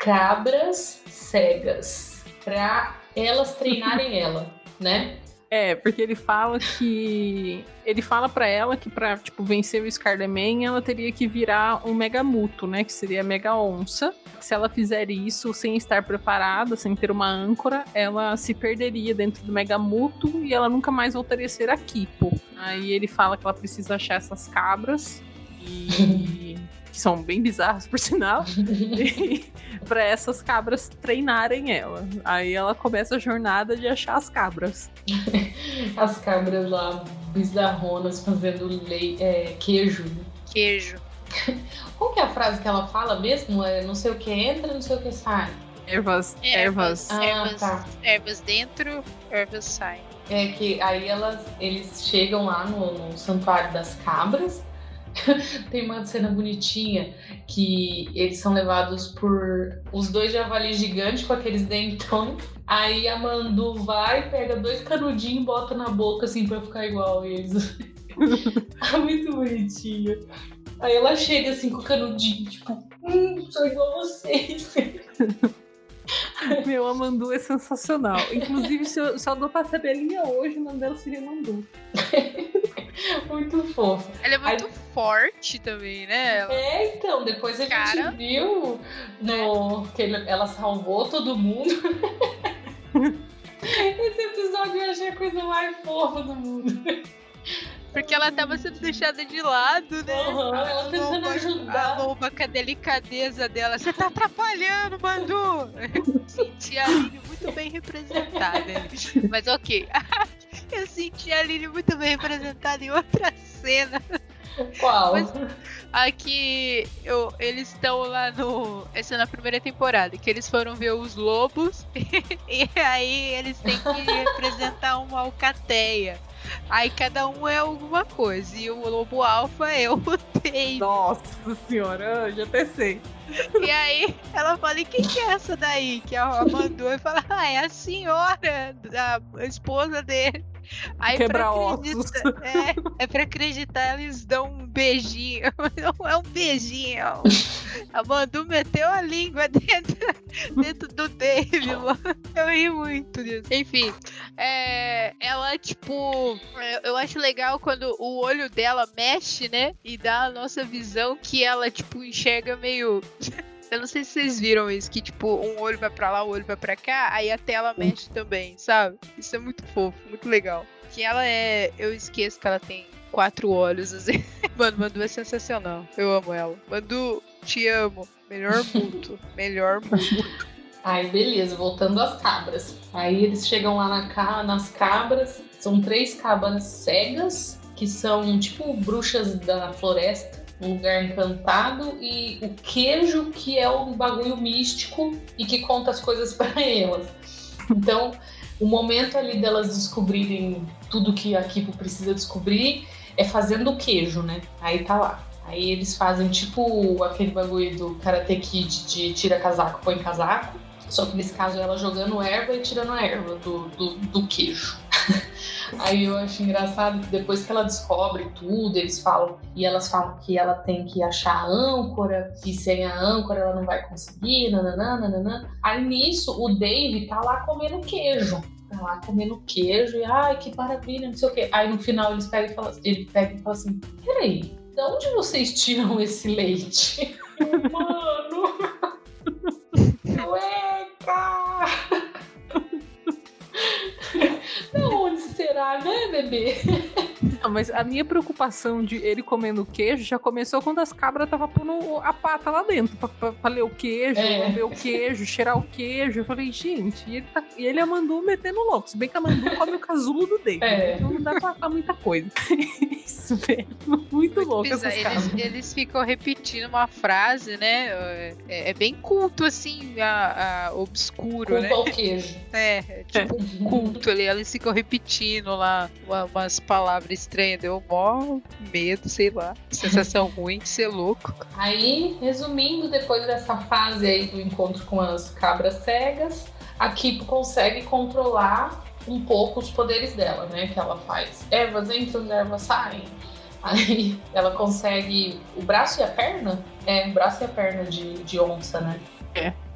Cabras cegas. Pra elas treinarem ela, né? É, porque ele fala que. Ele fala pra ela que pra, tipo, vencer o Scarlet-Man, ela teria que virar um Mega Muto, né? Que seria a Mega Onça. Se ela fizer isso sem estar preparada, sem ter uma âncora, ela se perderia dentro do Mega Muto e ela nunca mais voltaria a ser a Kipo. Aí ele fala que ela precisa achar essas cabras e. que são bem bizarras, por sinal. para essas cabras treinarem ela. Aí ela começa a jornada de achar as cabras. As cabras lá, bizarronas, fazendo lei, é, queijo. Queijo. Qual que é a frase que ela fala mesmo? É não sei o que entra, não sei o que sai. Ervas, Ervas. ervas. Ah, ervas, tá. ervas dentro, ervas saem. É que aí elas, eles chegam lá no, no santuário das cabras. Tem uma cena bonitinha que eles são levados por os dois javalis gigantes com aqueles dentões. Aí a Mandu vai, pega dois canudinhos e bota na boca assim pra ficar igual eles. É muito bonitinho. Aí ela chega assim com o canudinho, tipo, hum, sou igual a vocês. Meu, a Mandu é sensacional. Inclusive, se eu, se eu adotasse a Belinha hoje, o nome dela seria Mandu. Muito fofa. Ela é muito forte também, né? Ela- É, então, depois a gente Cara. viu no, que ele- ela salvou todo mundo. Esse episódio eu achei a coisa mais fofa do mundo. Porque ela tava sendo deixada de lado, né? Aham, ela A tentando loba- ajudar. A loba com a delicadeza dela. Você tá atrapalhando, Mandu! Senti a Aline muito bem representada. Mas ok. Eu senti a Aline muito bem representada em outra cena. Qual? Mas- Aqui eu, eles estão lá no. Essa é na primeira temporada, que eles foram ver os lobos e aí eles têm que representar uma alcateia. Aí cada um é alguma coisa. E o lobo alfa é o Dave. Nossa senhora, eu já até sei. E aí ela fala, e quem que é essa daí? Que a mandou e fala, ah, é a senhora, a esposa dele. Aí Quebra acreditar- É, é pra acreditar, eles dão um beijinho. Não é um beijinho. A Mandu meteu a língua dentro, dentro do Dave. lá. Eu ri muito disso. Enfim, é, ela, tipo, é, eu acho legal quando o olho dela mexe, né? E dá a nossa visão que ela, tipo, enxerga meio. Eu não sei se vocês viram isso, que tipo, um olho vai pra lá, o olho vai pra cá, aí a tela mexe também, sabe? Isso é muito fofo, muito legal. Que ela é. Eu esqueço que ela tem quatro olhos, assim. Mano, Mandu é sensacional. Eu amo ela. Mandu, te amo. Melhor muito. Melhor muito. Aí, beleza, voltando às cabras. Aí eles chegam lá na ca- nas cabras. São três cabras cegas, que são tipo bruxas da floresta, um lugar encantado, e o queijo, que é um bagulho místico e que conta as coisas pra elas. Então, o momento ali delas descobrirem tudo que a Kipo precisa descobrir é fazendo o queijo, né? Aí tá lá. Aí eles fazem tipo aquele bagulho do Karate Kid de tira casaco, põe casaco. Só que nesse caso ela jogando erva e tirando a erva do, do, do queijo. Aí eu acho engraçado que depois que ela descobre tudo, eles falam, e elas falam que ela tem que achar a âncora, e sem a âncora ela não vai conseguir, nananã, nananã. Aí nisso o Dave tá lá comendo queijo. Tá lá comendo queijo e ai, que maravilha, não sei o quê. Aí no final eles pegam e falam, ele pega e fala assim: peraí, de onde vocês tiram esse leite? Mano! Eita! De onde será, né, bebê? Não, mas a minha preocupação de ele comendo queijo já começou quando as cabras estavam pondo a pata lá dentro pra, pra, pra ler o queijo, É. o queijo, cheirar o queijo. Eu falei, gente, e ele, tá, e ele é a Mandu metendo louco. Se bem que a Mandu come o casulo do David. É. Então não dá pra falar muita coisa. Isso, velho. Muito louco Bizarro. essas cabras. Eles, eles ficam repetindo uma frase, né? É, é bem culto, assim, a, a obscuro, né? Culpa ao queijo. É, é tipo um culto ali. Eles ficam repetindo lá uma- umas palavras estranhas. Deu mó medo, sei lá. Sensação ruim de ser louco. Aí, resumindo, depois dessa fase aí do encontro com as cabras cegas, a Kipo consegue controlar um pouco os poderes dela, né? Que ela faz. Ervas entram, ervas saem. Aí ela consegue o braço e a perna? É, o braço e a perna de, de onça, né?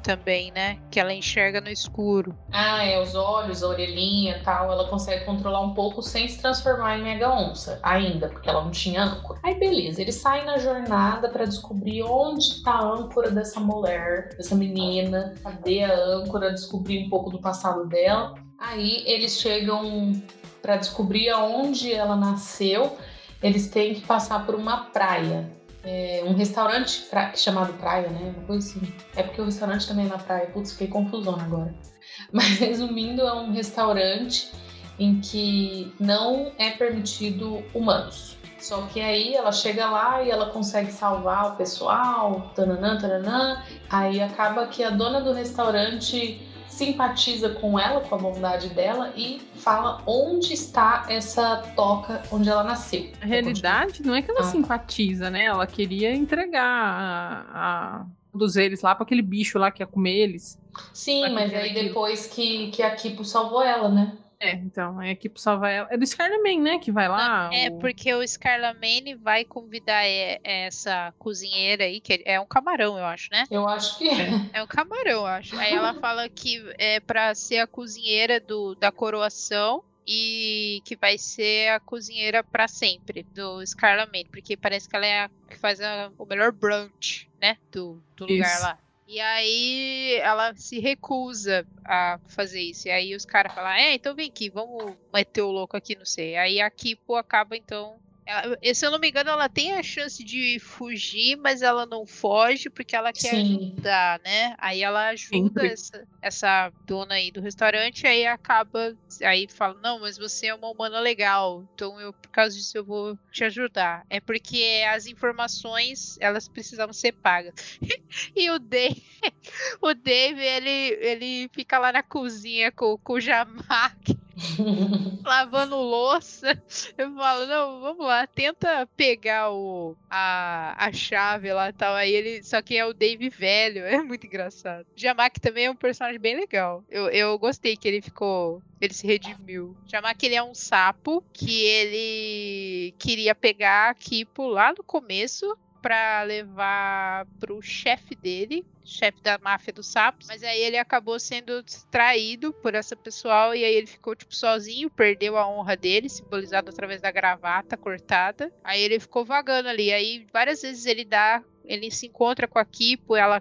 Também, né? Que ela enxerga no escuro. Ah, é, os olhos, a orelhinha tal, ela consegue controlar um pouco sem se transformar em mega onça ainda, porque ela não tinha âncora. Aí beleza, eles saem na jornada pra descobrir onde tá a âncora dessa mulher, dessa menina, cadê a âncora, descobrir um pouco do passado dela. Aí eles chegam pra descobrir aonde ela nasceu, eles têm que passar por uma praia. É, um restaurante pra- chamado Praia, né? Uma coisa assim. É porque o restaurante também é na praia. Putz, fiquei confusão agora. Mas resumindo, é um restaurante em que não é permitido humanos. Só que aí ela chega lá e ela consegue salvar o pessoal, tananã, tananã. Aí acaba que a dona do restaurante simpatiza com ela, com a bondade dela e fala onde está essa toca onde ela nasceu. A realidade não é que ela Ah. simpatiza, né? Ela queria entregar a, a todos eles lá pra aquele bicho lá que ia comer eles. Sim, mas aí aquilo? depois que, que a Kipo salvou ela, né? É, então, a equipe salva ela. É do Skylerman, né? Que vai lá. É, o- porque o Scarlamane vai convidar é, essa cozinheira aí, que é um camarão, eu acho, né? Eu acho que é. É um camarão, eu acho. Aí ela fala que é pra ser a cozinheira do, da coroação. e que vai ser a cozinheira pra sempre do Scarlet Man, porque parece que ela é a que faz a- o melhor brunch, né, do, do lugar lá. E aí ela se recusa a fazer isso. E aí os caras falam, é, então vem aqui, vamos meter o louco aqui, não sei. Aí a Kipo acaba, então. Ela- se eu não me engano, ela tem a chance de fugir, mas ela não foge porque ela quer Sim. ajudar, né? Aí ela ajuda essa, essa dona aí do restaurante, aí acaba. Aí fala, não, mas você é uma humana legal, então eu, por causa disso, eu vou te ajudar. É porque as informações, elas precisavam ser pagas. e o Dave, o Dave, ele, ele fica lá na cozinha com, com o Jamak, lavando louça. Eu falo, não, vamos lá, tenta pegar o, a, a chave lá e tal. Aí ele. Só que é o Dave velho, é muito engraçado. Jamak também é um personagem bem legal. Eu, eu gostei que ele ficou. Ele se redimiu. Jamak ele é um sapo que ele queria pegar a Kipo lá no começo pra levar pro chefe dele, chefe da máfia dos sapos, mas aí ele acabou sendo traído por essa pessoal e aí ele ficou tipo sozinho, perdeu a honra dele, simbolizado através da gravata cortada. Aí ele ficou vagando ali, aí várias vezes ele dá ele se encontra com a Kipo, ela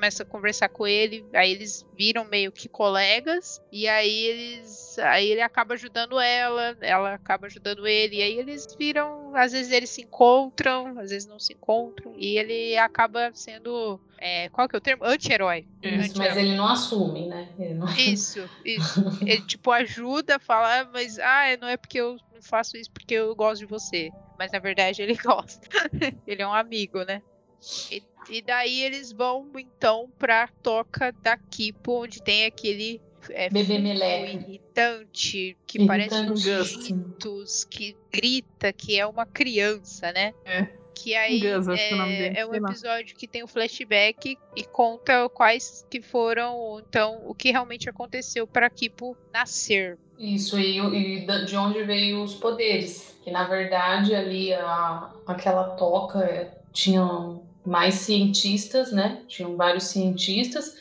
começa a conversar com ele, aí eles viram meio que colegas, e aí eles. Aí ele acaba ajudando ela, ela acaba ajudando ele, e aí eles viram. Às vezes eles se encontram, às vezes não se encontram, e ele acaba sendo. é, qual que é o termo? Anti-herói. Isso, mas ele não assume, né? Não... Isso, isso. Ele, tipo, ajuda, fala, "Ah, mas ah, não é porque eu não faço isso porque eu gosto de você. Mas na verdade ele gosta. ele é um amigo, né? E, e daí eles vão, então, pra toca da Kipo, onde tem aquele é, Bebê meleca. irritante, que parece um. Cheetos, que grita que é uma criança, né? É. Que aí Gus, acho que é é, dele, é um lá. episódio que tem o flashback e conta quais que foram, então, o que realmente aconteceu para Kipo nascer. Isso, e, e de onde veio os poderes. Que na verdade ali a, aquela toca é, tinham mais cientistas, né? Tinham vários cientistas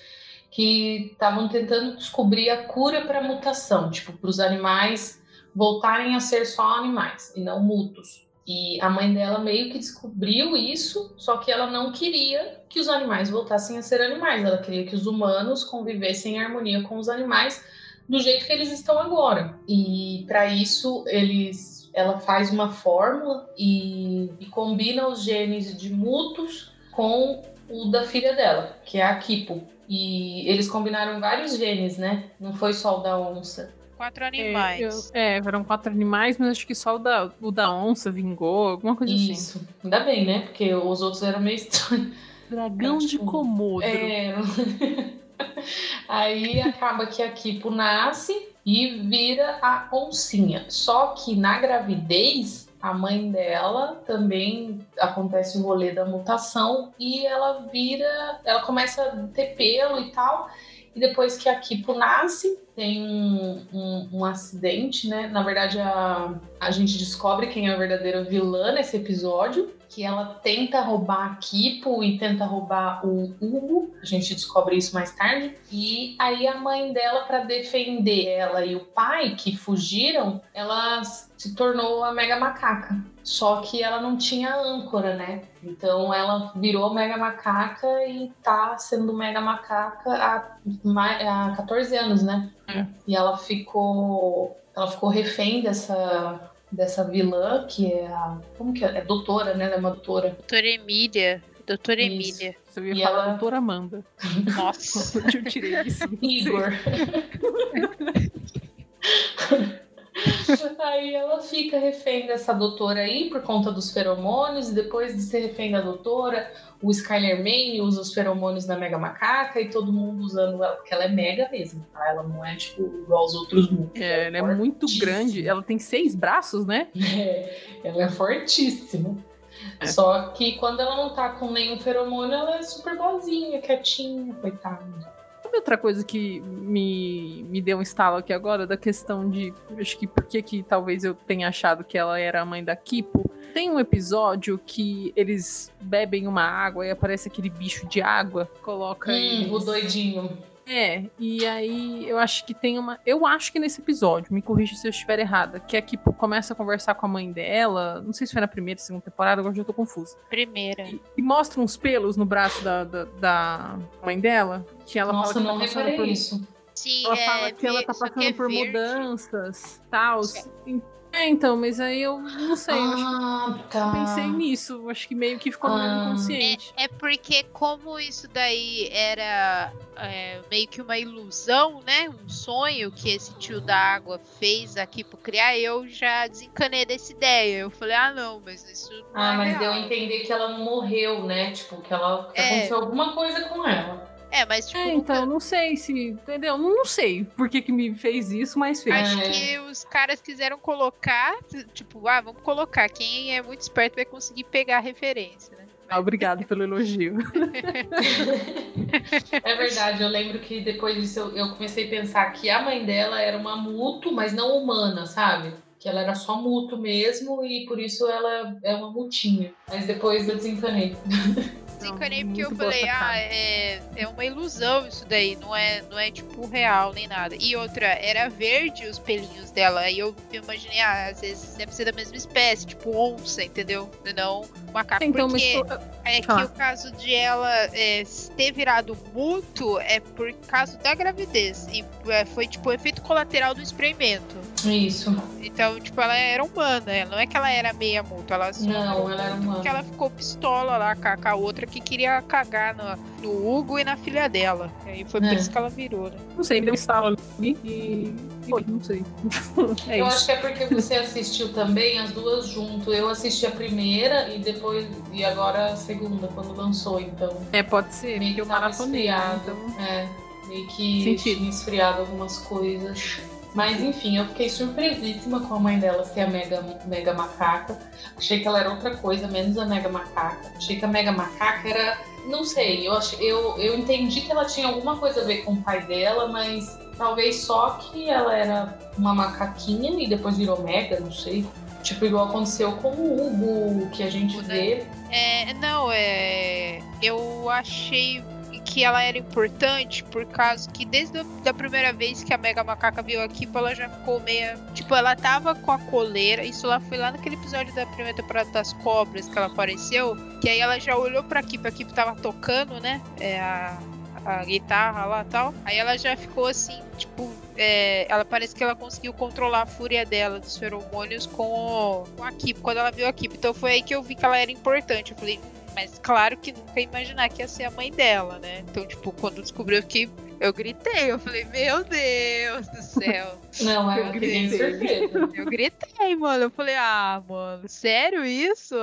que estavam tentando descobrir a cura para a mutação, tipo, para os animais voltarem a ser só animais e não mutos. E a mãe dela meio que descobriu isso, só que ela não queria que os animais voltassem a ser animais. Ela queria que os humanos convivessem em harmonia com os animais do jeito que eles estão agora. E para isso eles, ela faz uma fórmula e, e combina os genes de mutos com o da filha dela, que é a Kipo. E eles combinaram vários genes, né? Não foi só o da onça. Quatro É, animais. eu- É, eram quatro animais, mas acho que só o da, o da onça vingou, alguma coisa assim. Isso. Ainda bem, né? Porque os outros eram meio estranhos. Dragão de Acho- Komodo. É. Aí acaba que a Kipo nasce e vira a oncinha. Só que na gravidez, a mãe dela também acontece o rolê da mutação e ela vira, ela começa a ter pelo e tal. E depois que a Kipo nasce, tem um, um, um acidente, né? Na verdade, a, a gente descobre quem é a verdadeira vilã nesse episódio. Que ela tenta roubar a Kipo e tenta roubar o Hugo. A gente descobre isso mais tarde. E aí a mãe dela, para defender ela e o pai que fugiram, ela se tornou a Mega Macaca. Só que ela não tinha âncora, né? Então ela virou Mega Macaca e tá sendo Mega Macaca há, há 14 anos, né? É. E ela ficou. Ela ficou refém dessa, dessa vilã, que é a. Como que é? É doutora, né? Ela é uma doutora. Doutora Emília. Doutora Isso. Emília. Você ia E falar ela- doutora Amanda. Nossa. Eu tirei isso. Igor. aí ela fica refém dessa doutora aí por conta dos feromônios, e depois de ser refém da doutora, o Skyler Mane usa os feromônios na Mega Macaca e todo mundo usando ela, porque ela é mega mesmo, tá? Ela não é tipo igual aos outros mundos. É, ela é muito grande. Ela tem seis braços, né? É, ela é fortíssima. É. Só que quando ela não tá com nenhum feromônio, ela é super boazinha, quietinha, coitada. Sabe outra coisa que me, me deu um estalo aqui agora? Da questão de. Acho que por que que talvez eu tenha achado que ela era a mãe da Kipo. Tem um episódio que eles bebem uma água e aparece aquele bicho de água. Coloca Hum, eles- o doidinho. É, e aí eu acho que tem uma. Eu acho que nesse episódio, me corrija se eu estiver errada, que a Kipo começa a conversar com a mãe dela. Não sei se foi na primeira, segunda temporada, agora já tô confusa. Primeira. E, e mostra uns pelos no braço da, da, da mãe dela. Que ela Nossa, fala que não tá reparei por, isso. Sim, Ela é, fala que ela tá passando é por verde. mudanças, tal. É, então, mas aí eu não sei. eu acho que Ah, tá. eu pensei nisso. Acho que meio que ficou no meu Ah. inconsciente. É porque como isso daí era é, meio que uma ilusão, né? Um sonho que esse tio da água fez aqui pro criar, eu já desencanei dessa ideia. Eu falei, ah não, mas isso não Ah, é mas real. deu a entender que ela não morreu, né? Tipo, que ela que É. aconteceu alguma coisa com ela. É, mas tipo, É, nunca- então, não sei se. Entendeu? Não, não sei por que, que me fez isso, mas fez. Acho É. que os caras quiseram colocar, tipo, ah, vamos colocar. Quem é muito esperto vai conseguir pegar a referência, né? Ah, obrigado pelo elogio. É verdade, eu lembro que depois disso eu, eu comecei a pensar que a mãe dela era uma muto, mas não humana, sabe? Que ela era só muto mesmo e por isso ela é uma mutinha. Mas depois eu desencanei. Desencanei porque eu falei, ah, é, é uma ilusão isso daí, não é, não é tipo real nem nada. E outra, era verde os pelinhos dela. Aí eu imaginei, ah, às vezes deve ser da mesma espécie, tipo onça, entendeu? Não macaco. Então, mas. porque é que o caso de ela é, ter virado muto é por causa da gravidez. E é, foi tipo o efeito colateral do experimento. Isso. Então, tipo, ela era humana, ela- não é que ela era meia muto, ela só Não, ela era humana. porque ela ficou pistola lá com a, com a outra que queria cagar no, no Hugo e na filha dela. E aí foi por É. isso que ela virou, né? Não sei, deu um estalo ali e. Foi, não sei. é eu acho isso. que é porque você assistiu também as duas junto. Eu assisti a primeira e depois. E agora a segunda, quando lançou, então. É, pode ser, Meio que eu maratonei, né? esfriado. Então. É, meio que Sentido. tinha esfriado algumas coisas. Mas enfim, eu fiquei surpresíssima com a mãe dela ser a mega, mega macaca. Achei que ela era outra coisa, menos a mega macaca. Achei que a mega macaca era. Não sei, eu, achei, eu, eu entendi que ela tinha alguma coisa a ver com o pai dela, mas talvez só que ela era uma macaquinha e depois virou mega, não sei. Tipo, igual aconteceu com o Hugo, que a gente O vê. É, não, é. Eu achei que ela era importante por causa que desde a primeira vez que a Mega Macaca veio aqui, ela já ficou meia. Tipo, ela tava com a coleira. Isso lá foi lá naquele episódio da primeira temporada das cobras que ela apareceu. Que aí ela já olhou pra Kipo, a Kipo tava tocando, né? É, a, a guitarra lá tal. Aí ela já ficou assim, tipo. é, ela parece que ela conseguiu controlar a fúria dela dos feromônios com, o- com a Kipo, quando ela viu a Kipo. Então foi aí que eu vi que ela era importante. Eu falei, "Hum, mas claro que nunca ia imaginar que ia ser a mãe dela, né? Então, tipo, quando descobriu que eu gritei, eu falei, meu Deus do céu. Não, Eu eu fiquei gritei. surpresa. Eu gritei, mano. Eu falei, ah, mano, sério isso?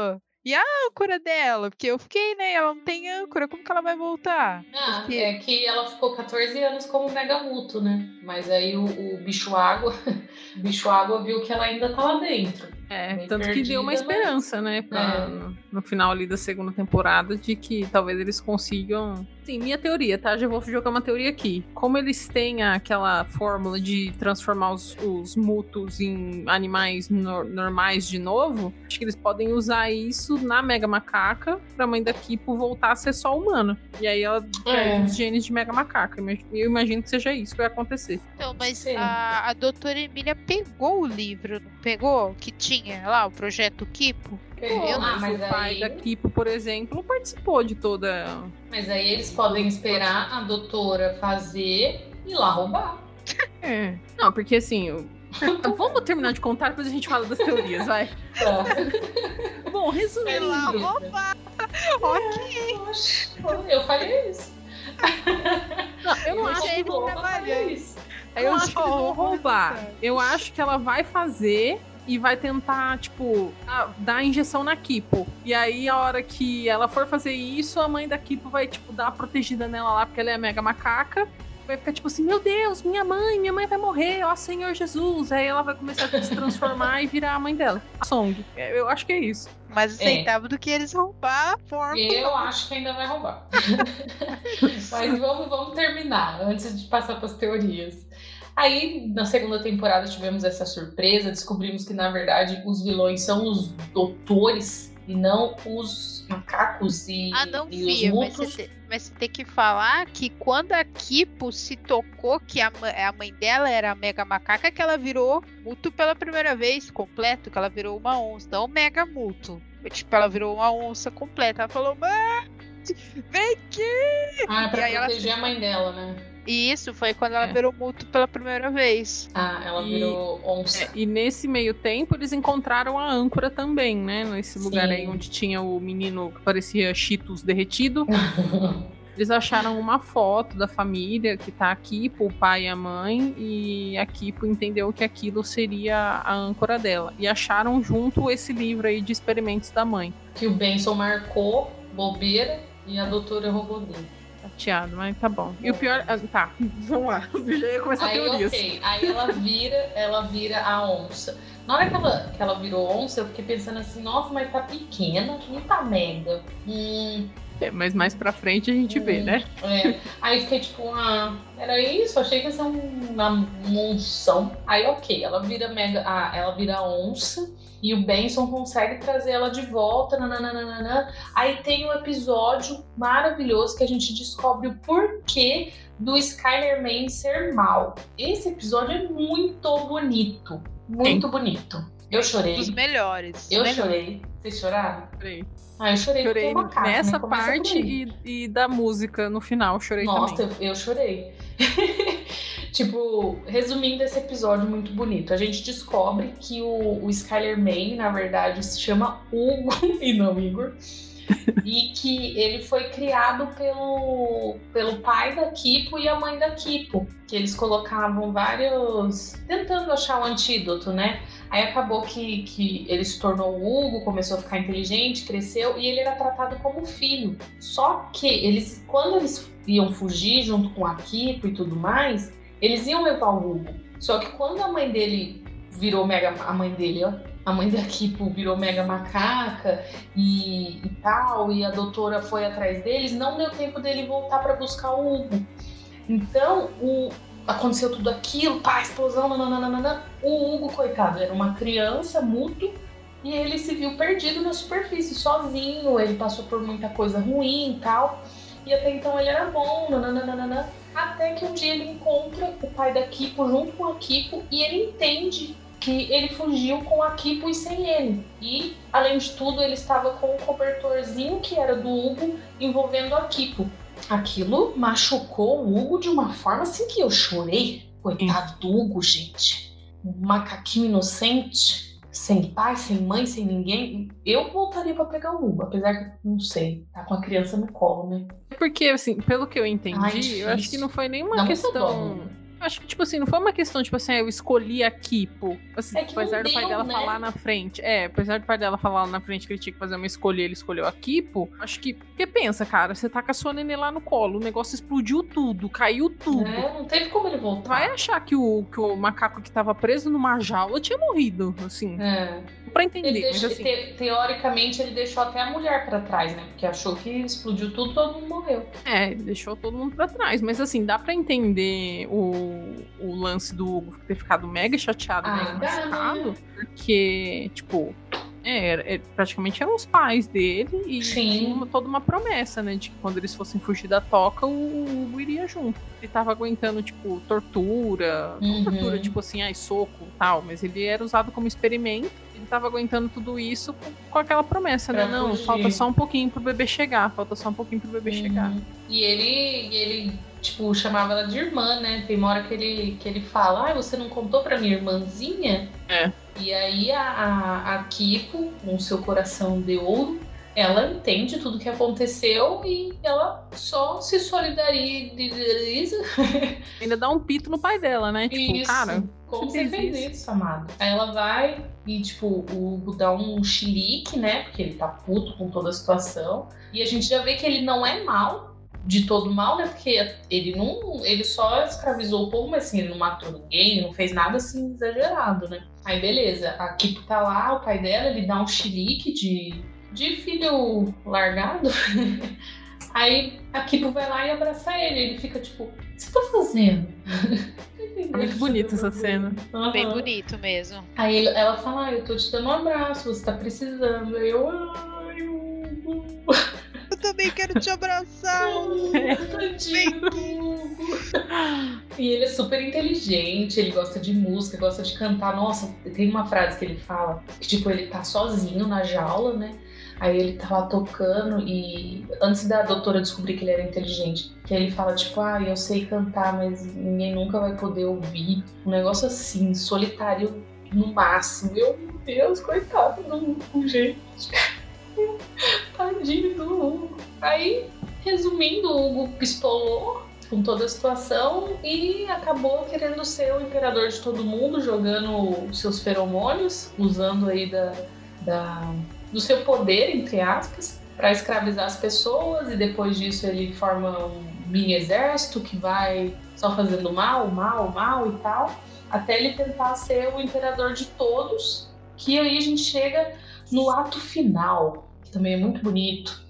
E a âncora dela? Porque eu fiquei, né? Ela não tem âncora, como que ela vai voltar? Ah, Porque- é que ela ficou 14 anos como mega muto, né? Mas aí o, o bicho água, o bicho água viu que ela ainda tá lá dentro. É, Meio tanto que deu uma perdida, esperança, né, pra- É. no, no final ali da segunda temporada, de que talvez eles consigam. Sim, minha teoria, tá? Já vou jogar uma teoria aqui. Como eles têm aquela fórmula de transformar os, os mutos em animais nor- normais de novo, acho que eles podem usar isso na Mega Macaca pra mãe da Kipo voltar a ser só humana. E aí ela perde É. os genes de Mega Macaca. Eu imagino que seja isso que vai acontecer. Então, mas Sim. a, a doutora Emília pegou o livro, não pegou? Que tinha lá, o projeto Kipo? Eu, ah, mas o pai aí, da Kipo, por exemplo, participou de toda. mas aí eles podem esperar a doutora fazer e ir lá roubar. É. Não, porque assim. eu- Vamos terminar de contar, depois a gente fala das teorias, vai. Tá. Bom, resumindo. lá, roubar. ok. Eu falei isso. Não, eu não Eu acho que trabalhou. falei isso. Eu não acho que eles vão roubar. Eu acho que ela vai fazer e vai tentar, tipo, a- dar a injeção na Kipo. E aí, a hora que ela for fazer isso, a mãe da Kipo vai, tipo, dar uma protegida nela lá, porque ela é mega macaca. Vai ficar tipo assim, meu Deus, minha mãe, minha mãe vai morrer, ó Senhor Jesus. Aí ela vai começar a se transformar e virar a mãe dela. A Song. É, Eu acho que é isso. Mais aceitável do que eles roubar a forma. Eu acho que ainda vai roubar. Mas vamos, vamos terminar antes de passar para as teorias. Aí, na segunda temporada, tivemos essa surpresa, descobrimos que, na verdade, os vilões são os doutores e não os macacos e, Ah, não e os mas mutos. você, te- mas você tem que falar que quando a Kipo se tocou que a, a mãe dela era a mega macaca, que ela virou muto pela primeira vez, completo, que ela virou uma onça, não mega muto. Tipo, ela virou uma onça completa. Ela falou, mãe, vem aqui! Ah, E pra ela- proteger a mãe dela, né? E isso foi quando ela É. virou muto pela primeira vez. Ah, ela E- virou onça. É, e nesse meio tempo eles encontraram a âncora também, né? Nesse lugar aí Sim. onde tinha o menino que parecia Cheetos derretido. Eles acharam uma foto da família que tá aqui, o pai e a mãe, e a Kipo entendeu que aquilo seria a âncora dela. E acharam junto esse livro aí de experimentos da mãe. que o Benson marcou, bobeira, e a doutora roubou dele. Chateado, mas tá bom. E o pior. ah, Tá, vamos lá. Eu já ia começar Aí, teorias. ok. Aí ela vira, ela vira a onça. Na hora que ela, que ela virou onça, eu fiquei pensando assim, nossa, mas tá pequena, tá mega. Hum, É, mas mais pra frente a gente vê, Hum. né? é. Aí fiquei tipo, ah, era isso? Achei que ia ser um- uma monção. Aí, ok, ela vira mega. Ah, ela vira onça. E o Benson consegue trazer ela de volta. nananana. Aí tem um episódio maravilhoso que a gente descobre o porquê do Skyler Man ser mal. Esse episódio é muito bonito. Muito bonito. Eu chorei. Dos melhores. Eu melhores. chorei. Vocês choraram? Chorei. Ah, eu chorei, Chorei é né? nessa parte e, e da música no final. Chorei Nossa, também. eu, eu chorei. tipo, resumindo esse episódio muito bonito, a gente descobre que o, o Skyler May, na verdade, se chama Hugo e não Igor. e que ele foi criado pelo, pelo pai da Kipo e a mãe da Kipo. Que eles colocavam vários. tentando achar o antídoto, né? Aí acabou que, que ele se tornou Hugo, começou a ficar inteligente, cresceu e ele era tratado como filho. Só que eles, quando eles iam fugir junto com a Kiko e tudo mais, eles iam levar o Hugo. Só que quando a mãe dele virou mega. A mãe dele, ó. A mãe da Kipo virou mega macaca e, e tal, e a doutora foi atrás deles, não deu tempo dele voltar para buscar o Hugo. Então, o, aconteceu tudo aquilo, pá, explosão, nananana. O Hugo, coitado, era uma criança, mútuo, e ele se viu perdido na superfície, sozinho. Ele passou por muita coisa ruim e tal. E até então ele era bom, nananana. Até que um dia ele encontra o pai da Kipo junto com a Kipo e ele entende que ele fugiu com a Kipo e sem ele. E, além de tudo, ele estava com um cobertorzinho que era do Hugo envolvendo a Kipo. Aquilo machucou o Hugo de uma forma assim que eu chorei. Coitado do Hugo, gente. Um macaquinho inocente, sem pai, sem mãe, sem ninguém. Eu voltaria pra pegar o Hugo, apesar que, não sei, tá com a criança no colo, né? Porque, assim, pelo que eu entendi, Ai, eu acho que não foi nenhuma muita dó, questão. Acho que, tipo assim, não foi uma questão, tipo assim, ah, eu escolhi a Kipo. Assim, É apesar do pai deu, dela né? falar na frente. É, apesar do pai dela falar lá na frente que ele tinha que fazer uma escolha ele escolheu a Kipo. Acho que. Porque pensa, cara, você tá com a sua nenê lá no colo, o negócio explodiu tudo, caiu tudo. É, não teve como ele voltar. Vai achar que o, que o macaco que tava preso numa jaula tinha morrido, assim. É. Pra entender, Ele assim. te- teoricamente, ele deixou até a mulher pra trás, né? Porque achou que explodiu tudo, todo mundo morreu. É, ele deixou todo mundo pra trás. Mas assim, dá pra entender o, o lance do Hugo ter ficado mega chateado, Ah, mega machucado. né? Porque, tipo, é, é, praticamente eram os pais dele e Sim. tinha uma- toda uma promessa, né? De que quando eles fossem fugir da toca, o Hugo iria junto. Ele tava aguentando, tipo, tortura. Não Uhum. tortura, tipo assim, ai, soco e tal, mas ele era usado como experimento. Ele tava aguentando tudo isso com, aquela promessa, né? Pra Não, fugir. falta só um pouquinho pro bebê chegar, falta só um pouquinho pro bebê chegar. Uhum. E ele, ele, tipo, chamava ela de irmã, né? Tem uma hora que ele, que ele fala, ah, você não contou pra minha irmãzinha? É. E aí a, a, a Kiko, com seu coração de ouro, ela entende tudo que aconteceu e ela só se solidariza. Ainda dá um pito no pai dela, né? Tipo, Isso. cara, Como você fez fez isso, amado? Aí ela vai e, tipo, o Hugo dá um chilique, né? Porque ele tá puto com toda a situação. E a gente já vê que ele não é mal, de todo mal, né? Porque ele não. Ele só escravizou o povo, mas assim, ele não matou ninguém, não fez nada assim exagerado, né? Aí beleza, a Kipo tá lá, o pai dela, ele dá um chilique de, de filho largado. Aí a Kipo vai lá e abraça ele. Ele fica tipo, o que você tá fazendo? é muito bonita essa cena. Bem Aham. bonito mesmo. Aí ela fala, ah, eu tô te dando um abraço, você tá precisando. Aí eu, ah, Vem, quero te abraçar. Tadinho do Hugo. E ele é super inteligente, ele gosta de música, gosta de cantar. Nossa, tem uma frase que ele fala, que tipo, ele tá sozinho na jaula, né? Aí ele tá lá tocando e antes da doutora descobrir que ele era inteligente, que ele fala tipo, ah, eu sei cantar, mas ninguém nunca vai poder ouvir. Um negócio assim, solitário no máximo. Eu, meu Deus, coitado do gente. Tadinho do Hugo. Aí, resumindo, o Hugo pistolou com toda a situação e acabou querendo ser o imperador de todo mundo, jogando seus feromônios, usando aí da, da do seu poder, entre aspas, para escravizar as pessoas e depois disso ele forma um mini exército que vai só fazendo mal, mal, mal e tal, até ele tentar ser o imperador de todos, que aí a gente chega no ato final, que também é muito bonito.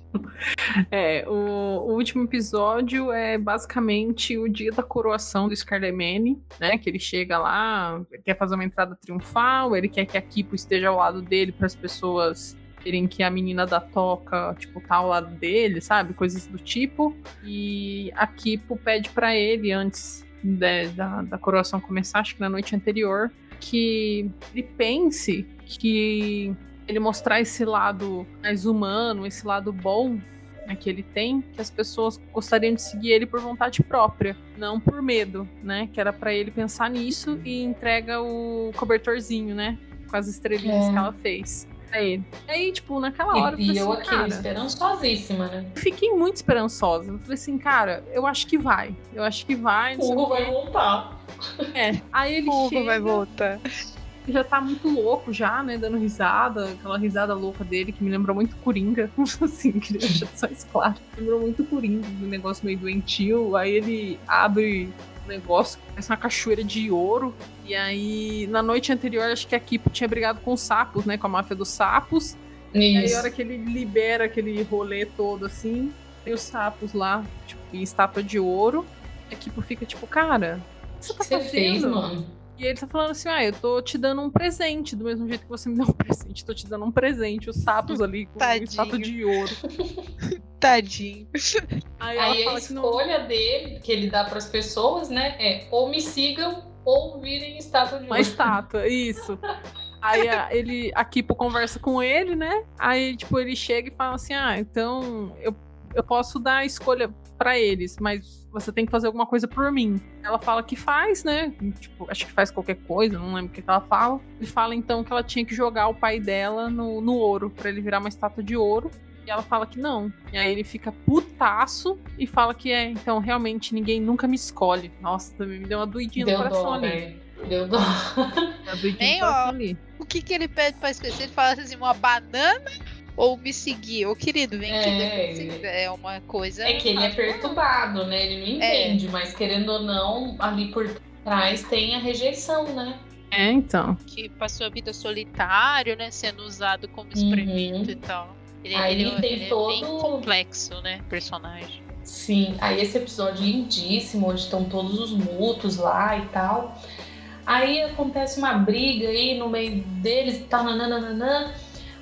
É, o, o, último episódio é basicamente o dia da coroação do Scarlemene, né? Que ele chega lá, quer fazer uma entrada triunfal, ele quer que a Kipo esteja ao lado dele para as pessoas verem que a menina da toca, tipo, tá ao lado dele, sabe? Coisas do tipo. E a Kipo pede para ele, antes de, da, da coroação começar, acho que na noite anterior, que ele pense que ele mostrar esse lado mais humano, esse lado bom né, que ele tem, que as pessoas gostariam de seguir ele por vontade própria, não por medo, né? Que era para ele pensar nisso e entrega o cobertorzinho, né? Com as estrelinhas é. que ela fez pra ele. Aí, tipo, naquela hora. E, eu, eu assim, aqui, cara, esperançosíssima, né? Fiquei muito esperançosa. Eu falei assim, cara, eu acho que vai. Eu acho que vai. O Hugo vai voltar. É. Aí ele O chega, Hugo vai voltar. Já tá muito louco já, né? Dando risada, aquela risada louca dele que me lembrou muito Coringa. assim, queria deixar só isso claro. Lembrou muito Coringa, um negócio meio doentio. Aí ele abre um negócio, parece uma cachoeira de ouro. E aí, na noite anterior, acho que a Kipo tinha brigado com os sapos, né? Com a máfia dos sapos. E aí, a hora que ele libera aquele rolê todo assim, tem os sapos lá, tipo, em estátua de ouro. A Kipo fica tipo, cara, o que você tá Você fazendo? fez, mano. E ele tá falando assim: ah, eu tô te dando um presente, do mesmo jeito que você me deu um presente, tô te dando um presente, os sapos ali com Tadinho. estátua de ouro. Tadinho. Aí, Aí a que não. escolha dele, que ele dá pras pessoas, né, é ou me sigam ou virem estátua de Uma ouro. estátua, isso. Aí a, ele, a Kipo conversa com ele, né? Aí, tipo, ele chega e fala assim: ah, então eu, eu posso dar a escolha pra eles, mas você tem que fazer alguma coisa por mim. Ela fala que faz, né? Tipo, acho que faz qualquer coisa, não lembro o que, que ela fala. Ele fala então que ela tinha que jogar o pai dela no, no ouro, pra ele virar uma estátua de ouro. E ela fala que não. E aí ele fica putaço e fala que é, então realmente ninguém nunca me escolhe. Nossa, também me deu uma doidinha Deu no coração dó, ali. velho. Deu dó. Uma doidinha Nem, no coração ó. ali. O que, que ele pede pra esquecer? Ele fala assim: uma banana ou me seguir? Ô, querido, vem aqui. É, quiser. É uma coisa. É que ele é perturbado, né? Ele não É. entende, mas querendo ou não, ali por trás tem a rejeição, né? É, então. que passou a vida solitário, né? Sendo usado como experimento Uhum. e tal. Ele, Aí ele- tem ele é todo- bem complexo, né? Personagem. Sim, aí esse episódio é lindíssimo, onde estão todos os mutos lá e tal. Aí acontece uma briga aí no meio deles, tal, nananana.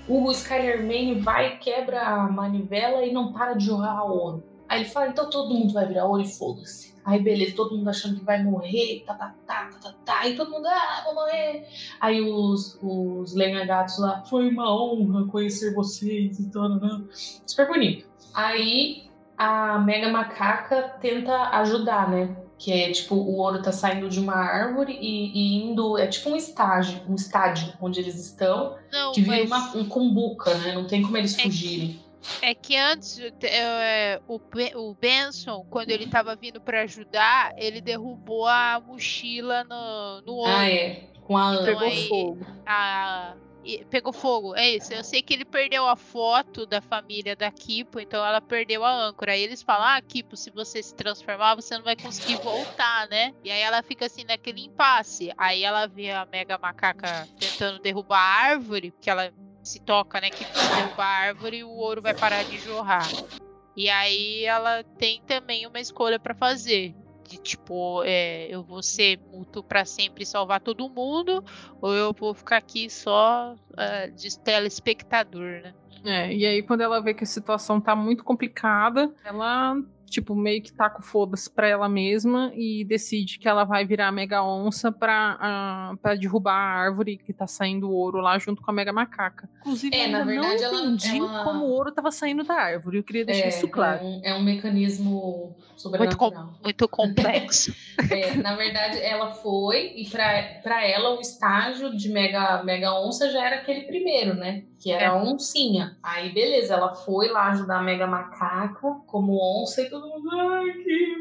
O Skylerman vai, quebra a manivela e não para de jogar ouro. Aí ele fala, então todo mundo vai virar ouro e foda-se. Aí beleza, todo mundo achando que vai morrer, tá, tá, tá, tá, tá, tá. E todo mundo, ah, vou morrer. Aí os, os lenha-gatos lá, foi uma honra conhecer vocês e tal, nanã. Super bonito. Aí a Mega Macaca tenta ajudar, né? Que é tipo, o ouro tá saindo de uma árvore e, e indo. É tipo um estágio, um estádio onde eles estão, Não, que vira mas uma, um cumbuca, né? Não tem como eles É que- fugirem. é que antes é, o, Be- o Benson, quando ele tava vindo pra ajudar, ele derrubou a mochila no, no ouro. Ah, é. Com a Ana. Então Pegou aí- fogo. a- e- pegou fogo, é isso. Eu sei que ele perdeu a foto da família da Kipo, então ela perdeu a âncora. Aí eles falam: Ah, Kipo, se você se transformar, você não vai conseguir voltar, né? E aí ela fica assim naquele impasse. Aí ela vê a mega macaca tentando derrubar a árvore, porque ela se toca, né? Que se derrubar a árvore, o ouro vai parar de jorrar. E aí ela tem também uma escolha pra fazer. De tipo, é, eu vou ser mútuo pra sempre e salvar todo mundo, ou eu vou ficar aqui só ah, de telespectador, né? É, e aí quando ela vê que a situação tá muito complicada, ela, tipo, meio que tá com foda-se pra ela mesma e decide que ela vai virar a Mega Onça pra, ah, pra derrubar a árvore que tá saindo ouro lá junto com a Mega Macaca. Inclusive, É, eu na ainda verdade, não ela- entendi ela- como o ouro tava saindo da árvore. Eu queria deixar É, isso claro. é um, é um mecanismo Muito, com- muito complexo. É, na verdade, ela foi, e pra ela o estágio de mega, mega onça já era aquele primeiro, né? Que era É. a oncinha. Aí, beleza, ela foi lá ajudar a mega macaca como onça e todo mundo, ai, que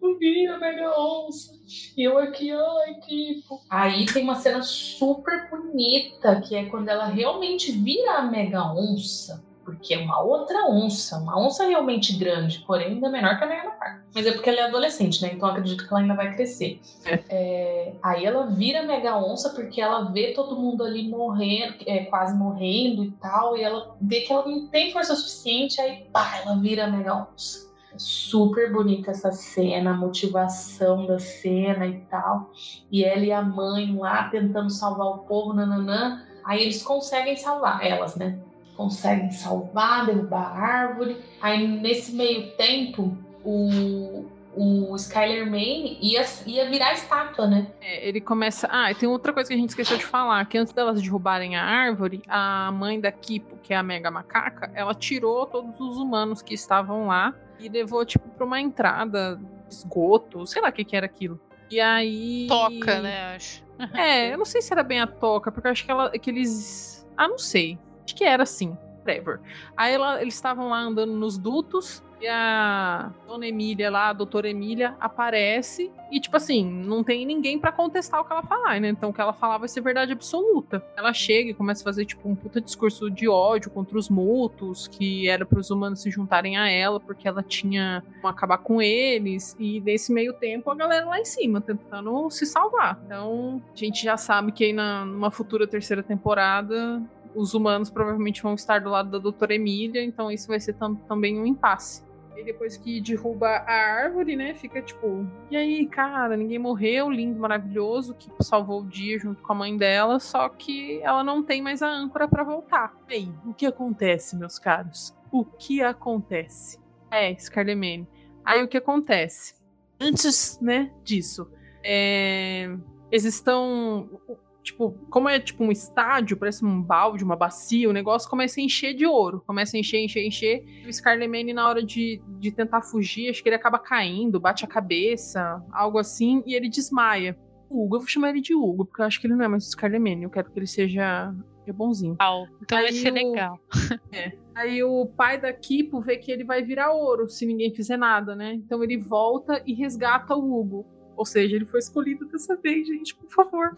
não vi a mega onça. E eu aqui, ai, tipo. Aí tem uma cena super bonita, que é quando ela realmente vira a mega onça. Porque é uma outra onça, uma onça realmente grande, porém ainda menor que a mega macaca. Mas é porque ela é adolescente, né? Então eu acredito que ela ainda vai crescer. É, aí ela vira mega onça porque ela vê todo mundo ali morrendo, é, quase morrendo e tal, e ela vê que ela não tem força suficiente, aí pá, ela vira mega onça. É Super bonita essa cena, a motivação da cena e tal. E ela e a mãe lá tentando salvar o povo, nananã. Aí eles conseguem salvar, elas, né? Conseguem salvar, derrubar a árvore. Aí nesse meio tempo, o, o Skyler Mane ia, ia virar estátua, né? É, ele começa. Ah, e tem outra coisa que a gente esqueceu de falar: que antes delas derrubarem a árvore, a mãe da Kipo, que é a Mega Macaca, ela tirou todos os humanos que estavam lá e levou, tipo, pra uma entrada esgoto, sei lá o que, que era aquilo. E aí. Toca, né? Acho. É, eu não sei se era bem a toca, porque eu acho que, ela, que eles. Ah, não sei. Acho que era assim. Whatever. Aí ela- eles estavam lá andando nos dutos e a dona Emília lá, a doutora Emília, aparece e, tipo assim, não tem ninguém pra contestar o que ela falar, né? Então o que ela falar vai ser verdade absoluta. Ela chega e começa a fazer, tipo, um puta discurso de ódio contra os mutos, que era para os humanos se juntarem a ela porque ela tinha como acabar com eles. E nesse meio tempo a galera lá em cima tentando se salvar. Então a gente já sabe que aí na, numa futura terceira temporada os humanos provavelmente vão estar do lado da doutora Emília, então isso vai ser tam- também um impasse. E depois que derruba a árvore, né, fica tipo, e aí, cara, ninguém morreu, lindo, maravilhoso, que salvou o dia junto com a mãe dela, só que ela não tem mais a âncora pra voltar. E aí, o que acontece, meus caros? O que acontece? É, Scarlemane. Aí o que acontece? Antes, né, disso, é, eles estão tipo, como é tipo um estádio, parece um balde, uma bacia, o negócio começa a encher de ouro. Começa a encher, encher, encher. O Scarlemane, na hora de, de tentar fugir, acho que ele acaba caindo, bate a cabeça, algo assim, e ele desmaia. O Hugo, eu vou chamar ele de Hugo, porque eu acho que ele não é mais o Scarlemane, eu quero que ele seja, seja bonzinho. Au. Então vai Aí ser o- legal. Aí o pai da Kipo vê que ele vai virar ouro se ninguém fizer nada, né? Então ele volta e resgata o Hugo. Ou seja, ele foi escolhido dessa vez, gente, por favor.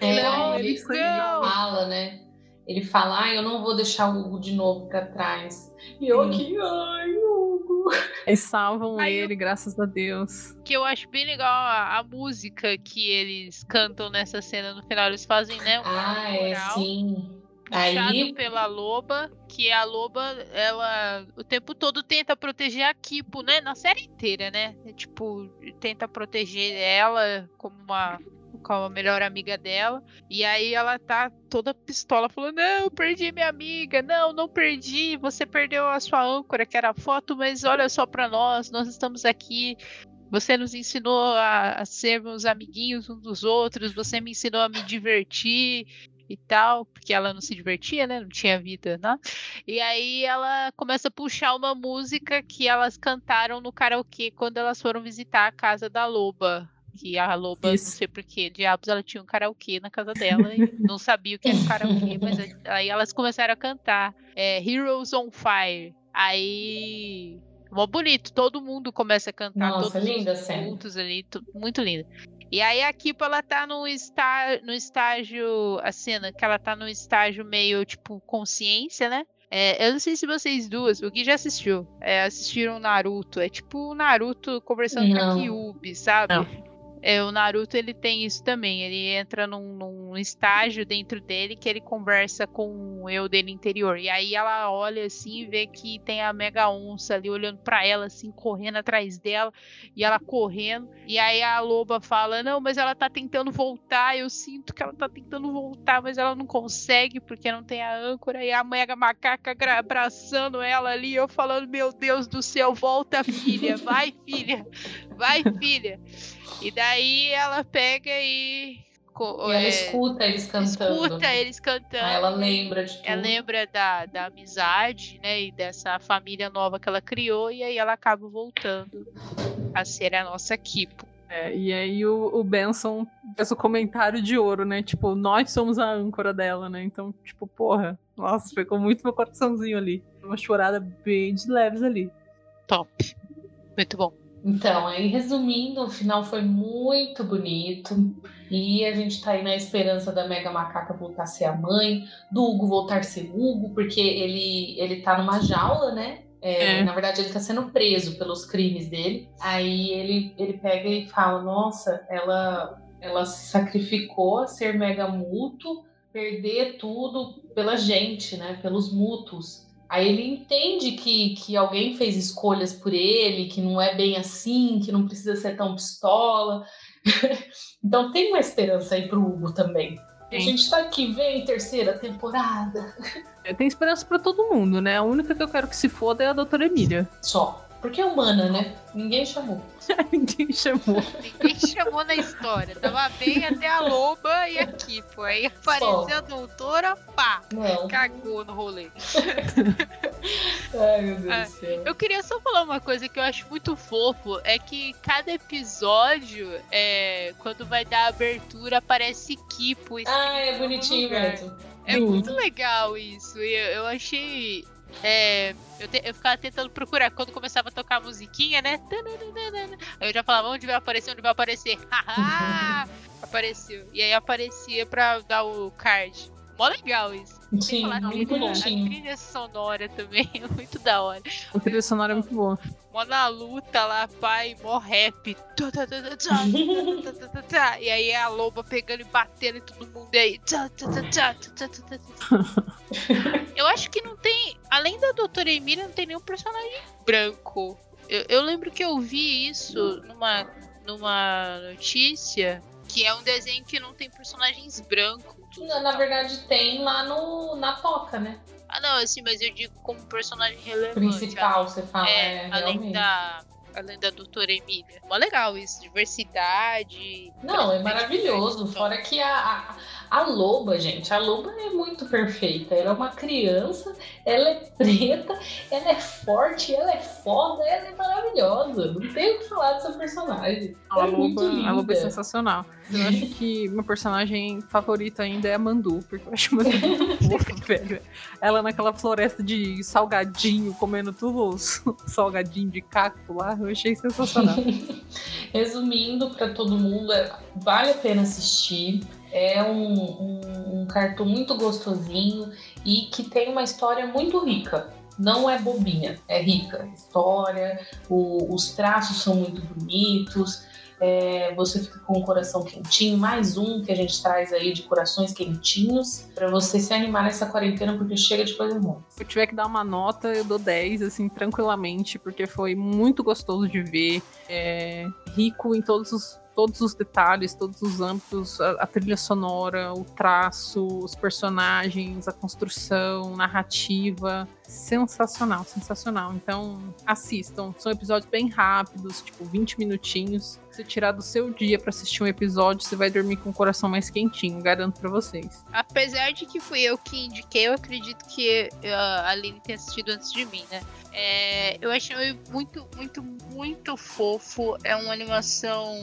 É, Não, ele, não. fala, né? Ele fala, ah, eu não vou deixar o Hugo de novo pra trás. E eu aqui, ai, Hugo. Eles salvam Aí ele, graças a Deus. Que eu acho bem legal a, a música que eles cantam nessa cena no final. Eles fazem, né? Um Ah, é, sim. puxado Aí- pela loba, que a loba, ela o tempo todo tenta proteger a Kipo, né? Na série inteira, né? Tipo, tenta proteger ela como uma como a melhor amiga dela. E aí ela tá toda pistola, falando: Não, perdi minha amiga. Não, não perdi. Você perdeu a sua âncora, que era a foto, mas olha só pra nós, nós estamos aqui. Você nos ensinou a, a sermos amiguinhos uns dos outros, você me ensinou a me divertir e tal, porque ela não se divertia, né? Não tinha vida, né? E aí ela começa a puxar uma música que elas cantaram no karaokê quando elas foram visitar a casa da loba. Que a loba, Isso. não sei porquê, diabos, ela tinha um karaokê na casa dela e não sabia o que era um karaokê, mas aí elas começaram a cantar é, Heroes on Fire. Aí. Mó bonito, todo mundo começa a cantar, Nossa, todos linda os ali, muito linda. E aí a Kipo, ela tá no, está, no estágio, a cena, que ela tá no estágio meio, tipo, consciência, né? É, eu não sei se vocês duas, o que já assistiu, é, assistiram Naruto. É tipo o Naruto conversando com Não. a Kyubi, sabe? Não. É, o Naruto ele tem isso também. Ele entra num, num estágio dentro dele que ele conversa com o eu dele interior. E aí ela olha assim e vê que tem a Mega Onça ali olhando para ela, assim, correndo atrás dela. E ela correndo. E aí a loba fala: Não, mas ela tá tentando voltar. Eu sinto que ela tá tentando voltar, mas ela não consegue porque não tem a âncora. E a Mega Macaca abraçando ela ali. Eu falando: Meu Deus do céu, volta, filha. Vai, filha. Vai, filha. E daí ela pega e. E ela é, escuta eles cantando. Escuta eles cantando. Aí ela lembra de tudo. Ela lembra da, da amizade, né? E dessa família nova que ela criou. E aí ela acaba voltando a ser a nossa Kipo. É, e aí o, o Benson fez o comentário de ouro, né? Tipo, nós somos a âncora dela, né? Então, tipo, porra, nossa, ficou muito meu coraçãozinho ali. Uma chorada bem de leves ali. Top. Muito bom. Então, aí resumindo, o final foi muito bonito. E a gente tá aí na esperança da Mega Macaca voltar a ser a mãe, do Hugo voltar a ser Hugo, porque ele, ele tá numa jaula, né? É, é. Na verdade, ele tá sendo preso pelos crimes dele. Aí ele, ele pega e fala: Nossa, ela, ela se sacrificou a ser mega mútuo, perder tudo pela gente, né? Pelos mútuos. Aí ele entende que, que alguém fez escolhas por ele, que não é bem assim, que não precisa ser tão pistola. então tem uma esperança aí pro Hugo também. Sim. A gente tá aqui, vem terceira temporada. Tem esperança para todo mundo, né? A única que eu quero que se foda é a doutora Emília. Só. Porque é humana, né? Ninguém chamou. Ninguém chamou. Ninguém chamou na história. Tava bem até a loba e aqui, pô. Aí apareceu Só. a doutora, pá. Não. Cagou no rolê. Ai, meu Deus ah, do céu. Eu queria só falar uma coisa que eu acho muito fofo. É que cada episódio, é, quando vai dar abertura, aparece Kipo. Ah, é bonitinho mesmo. É muito legal isso. Eu, eu achei é, eu, te, eu ficava tentando procurar quando começava a tocar a musiquinha, né? Aí eu já falava onde vai aparecer, onde vai aparecer. Haha! Apareceu. E aí aparecia pra dar o card. Mó legal isso. Sim, falar, muito bom. A trilha sonora também é muito da hora. A trilha sonora é muito boa. Mó na luta lá, pai, mó rap. E aí a loba pegando e batendo em todo mundo aí. Eu acho que não tem. Além da Doutora Emília, não tem nenhum personagem branco. Eu, eu lembro que eu vi isso numa, numa notícia que é um desenho que não tem personagens brancos. Na, na verdade, tem lá no, na toca, né? Ah, não, assim, mas eu digo como personagem relevante. Principal, você fala. É, é além realmente. da. Além da doutora Emília. Mó legal isso, diversidade. Não, é maravilhoso. Fora que a, a a loba, gente, a loba é muito perfeita. Ela é uma criança, ela é preta, ela é forte, ela é foda, ela é maravilhosa. Não tem o que falar dessa personagem. A, é loba, a loba é sensacional. Eu acho que meu personagem favorito ainda é a Mandu, porque eu acho Mandu muito fofa, velho. Ela naquela floresta de salgadinho, comendo tudo salgadinho de cacto lá, eu achei sensacional. Resumindo para todo mundo, é, vale a pena assistir. É um, um, um cartoon muito gostosinho e que tem uma história muito rica. Não é bobinha, é rica. História, o, os traços são muito bonitos, é, você fica com o coração quentinho. Mais um que a gente traz aí de corações quentinhos para você se animar nessa quarentena, porque chega de coisa ruim. Se eu tiver que dar uma nota, eu dou 10, assim, tranquilamente, porque foi muito gostoso de ver. É, rico em todos os todos os detalhes, todos os âmbitos, a, a, trilha sonora, o traço, os personagens, a construção, narrativa. Sensacional, sensacional. Então, assistam. São episódios bem rápidos, tipo 20 minutinhos. Se tirar do seu dia para assistir um episódio, você vai dormir com o coração mais quentinho, garanto para vocês. Apesar de que fui eu que indiquei, eu acredito que uh, a Aline tenha assistido antes de mim, né? É, eu achei muito, muito, muito fofo. É uma animação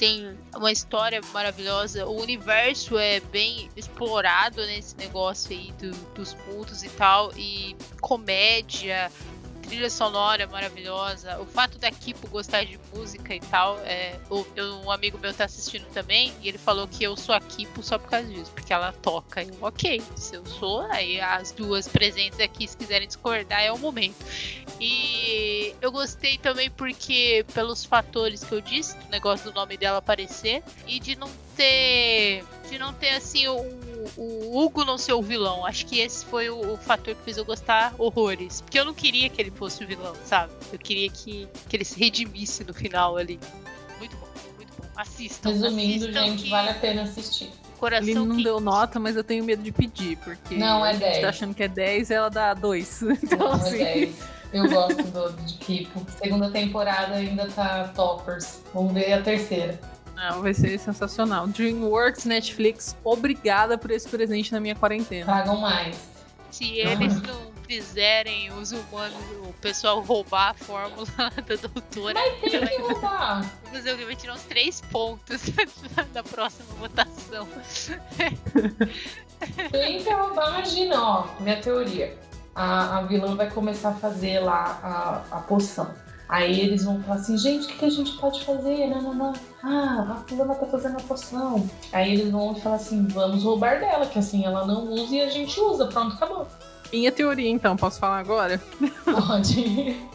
tem uma história maravilhosa. O universo é bem explorado nesse negócio aí do, dos cultos e tal. E comédia, trilha sonora maravilhosa. O fato da Kipo gostar de música e tal. É, um amigo meu tá assistindo também e ele falou que eu sou a Kipo só por causa disso, porque ela toca. Eu, ok, se eu sou, aí as duas presentes aqui, se quiserem discordar, é o momento. E Eu gostei também porque, pelos fatores que eu disse, o negócio do nome dela aparecer, e de não ter. De não ter assim o, o Hugo não ser o vilão. Acho que esse foi o, o, fator que fez eu gostar horrores. Porque eu não queria que ele fosse o vilão, sabe? Eu queria que, que ele se redimisse no final ali. Muito bom, muito bom. Assistam. Resumindo, assistam gente, que vale a pena assistir. coração Ele não quente. deu nota, mas eu tenho medo de pedir, porque Não, é a gente 10. tá achando que é 10 ela dá 2. Então, Não, é assim. 10. Eu gosto do, de Kipo. Segunda temporada ainda tá toppers. Vamos ver a terceira. Não, vai ser sensacional. DreamWorks, Netflix, obrigada por esse presente na minha quarentena. Tragam mais. Se eles não fizerem os humanos, o pessoal roubar a fórmula da doutora, Tem que roubar. vamos ver, vai tirar uns três pontos da próxima votação. Tem que roubar, imagina, ó. Minha teoria. A, a vilã vai começar a fazer lá a, a poção. Aí eles vão falar assim, gente, o que, que a gente pode fazer? Não, não, não. Ah, a fulana tá fazendo a poção. Aí eles vão falar assim, vamos roubar dela, que assim ela não usa e a gente usa. Pronto, acabou. Minha teoria, então, posso falar agora? Pode.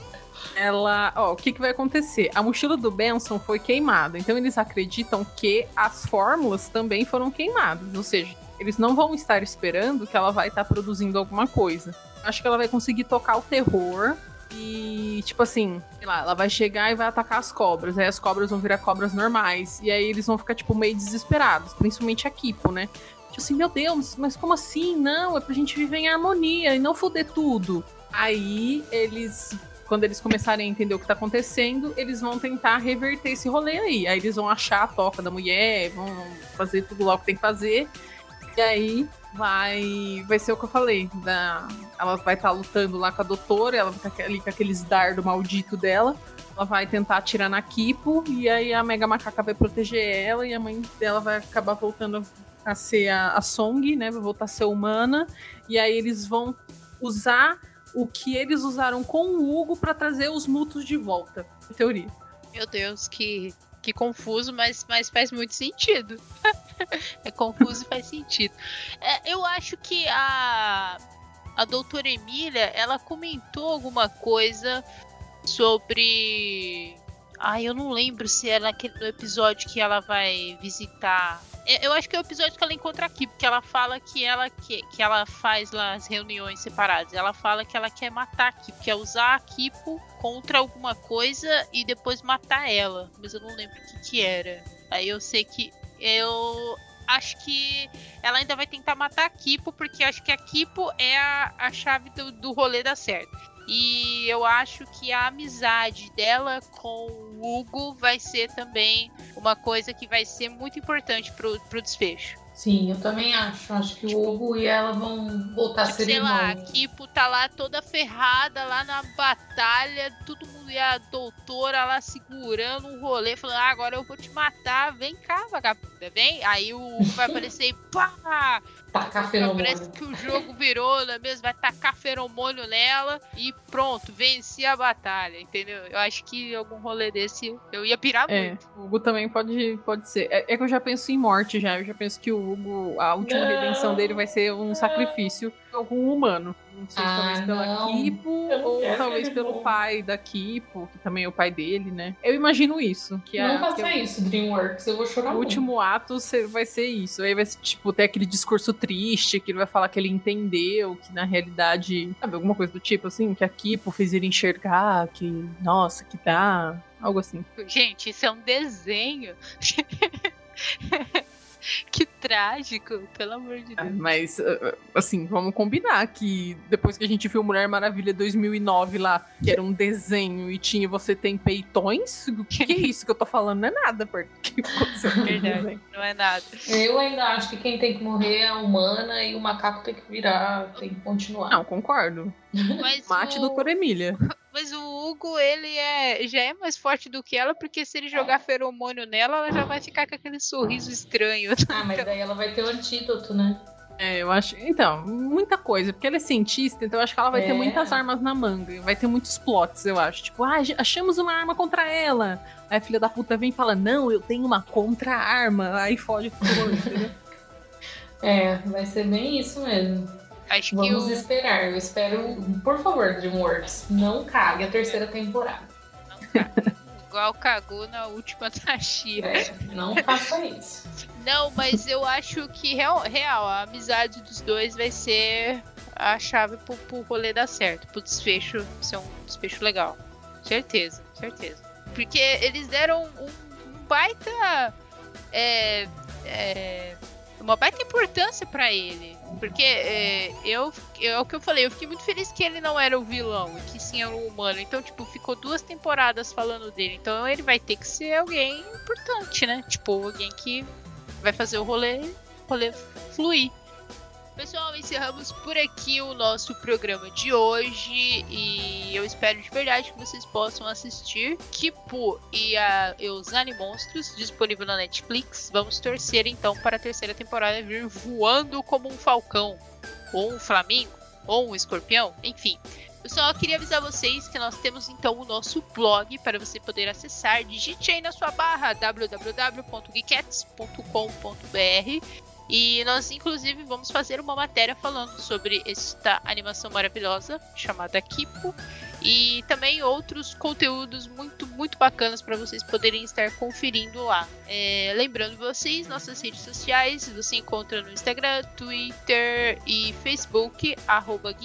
Ela, ó, o que, que vai acontecer? A mochila do Benson foi queimada, então eles acreditam que as fórmulas também foram queimadas, ou seja, eles não vão estar esperando que ela vai estar produzindo alguma coisa. Acho que ela vai conseguir tocar o terror e, tipo assim, sei lá, ela vai chegar e vai atacar as cobras, aí as cobras vão virar cobras normais, e aí eles vão ficar, tipo, meio desesperados, principalmente a Kipo, né? Tipo assim, meu Deus, mas como assim? Não, é pra gente viver em harmonia e não foder tudo. Aí eles quando eles começarem a entender o que tá acontecendo, eles vão tentar reverter esse rolê aí. Aí eles vão achar a toca da mulher, vão fazer tudo lá o que tem que fazer. E aí vai vai ser o que eu falei. Da, ela vai estar lutando lá com a doutora, ela vai estar ali com aqueles dardo maldito dela. Ela vai tentar atirar na Kipo, e aí a Mega Macaca vai proteger ela, e a mãe dela vai acabar voltando a ser a, a Song, né? Vai voltar a ser humana. E aí eles vão usar o que eles usaram com o Hugo pra trazer os mutos de volta. Em teoria. Meu Deus, que, que confuso, mas, mas faz muito sentido. é confuso e faz sentido. É, eu acho que a, a doutora Emília, ela comentou alguma coisa sobre. Ai, eu não lembro se é naquele, no episódio que ela vai visitar. É, Eu acho que é o episódio que ela encontra aqui, porque ela fala que ela que, que ela faz lá as reuniões separadas. Ela fala que ela quer matar a Kipo, quer usar a Kipo contra alguma coisa e depois matar ela. Mas eu não lembro o que, que era. Aí eu sei que eu acho que ela ainda vai tentar matar a Kipo, porque acho que a Kipo é a, a chave do, do rolê dar certo. E eu acho que a amizade dela com o Hugo vai ser também uma coisa que vai ser muito importante pro, pro desfecho. Sim, eu também acho. Acho que Tipo- o Hugo e ela vão voltar a Tipo, ser sei lá, a irmãos. Kipo tá lá toda ferrada, lá na batalha, todo mundo e a doutora lá segurando um rolê, falando, ah, agora eu vou te matar, vem cá, vagabunda, vem. Aí o Hugo vai aparecer e pá! Tacar Parece feromônio. que o jogo virou, não é mesmo? Vai tacar feromônio nela e pronto, venci a batalha, entendeu? Eu acho que algum rolê desse eu ia pirar É, muito. o Hugo também pode, pode ser. É, é que eu já penso em morte já. Eu já penso que o Hugo, a última Não. redenção dele vai ser um sacrifício de algum humano. Não sei se Ah, talvez pela não. Kipo não ou talvez pelo morra. pai da Kipo, que também é o pai dele, né? Eu imagino isso. Que Não a, faça que é isso, DreamWorks. Eu vou chorar O muito. último ato vai ser isso. Aí vai ser, tipo, ter aquele discurso triste, que ele vai falar que ele entendeu, que na realidade. Sabe, alguma coisa do tipo, assim, que a Kipo fez ele enxergar, que, nossa, que dá. Algo assim. Gente, isso é um desenho. que trágico, pelo amor de Deus. Mas, uh, assim, vamos combinar que depois que a gente viu Mulher Maravilha 2009 lá, que era um desenho e tinha você tem peitões, o que, é isso que eu tô falando? Não é nada perto do que aconteceu naquele Verdade. Não é nada. Eu ainda acho que quem tem que morrer é a humana e o macaco tem que virar, tem que continuar. Não, concordo. Mas Mate, o... doutora Emília. Mas o Hugo, ele é, já é mais forte do que ela, porque se ele jogar feromônio nela, ela já vai ficar com aquele sorriso estranho. Ah, mas daí ela vai ter o antídoto, né? É, eu acho. Então, muita coisa. Porque ela é cientista, então eu acho que ela vai ter É. muitas armas na manga. Vai ter muitos plots, eu acho. Tipo, ah, achamos uma arma contra ela. Aí a filha da puta vem e fala: Não, eu tenho uma contra-arma. Aí foge com o entendeu? É, vai ser bem isso mesmo. Acho que Vamos esperar. Eu espero, por favor, DreamWorks, não cague a terceira temporada. Igual cagou na última da Shira. É, não faça isso. Não, mas eu acho que real, real, a amizade dos dois vai ser a chave pro, pro rolê dar certo, pro desfecho ser um desfecho legal. Certeza, certeza. Porque eles deram um, um baita. É, é, uma baita importância pra ele. Porque é, eu, é o que eu falei, eu fiquei muito feliz que ele não era o vilão, e que sim era o humano. Então, tipo, ficou duas temporadas falando dele. Então ele vai ter que ser alguém importante, né? Tipo, alguém que vai fazer o rolê, rolê fluir. Pessoal, encerramos por aqui o nosso programa de hoje e eu espero de verdade que vocês possam assistir Kipo e, a, e os Animonstros disponível na Netflix. Vamos torcer então para a terceira temporada vir voando como um falcão, ou um flamingo, ou um escorpião, enfim. Eu só queria avisar vocês que nós temos então o nosso blog para você poder acessar. Digite aí na sua barra www.geekets.com.br e nós, inclusive, vamos fazer uma matéria falando sobre esta animação maravilhosa chamada Kipo e também outros conteúdos muito, muito bacanas para vocês poderem estar conferindo lá. É, lembrando vocês, nossas redes sociais você encontra no Instagram, Twitter e Facebook, arroba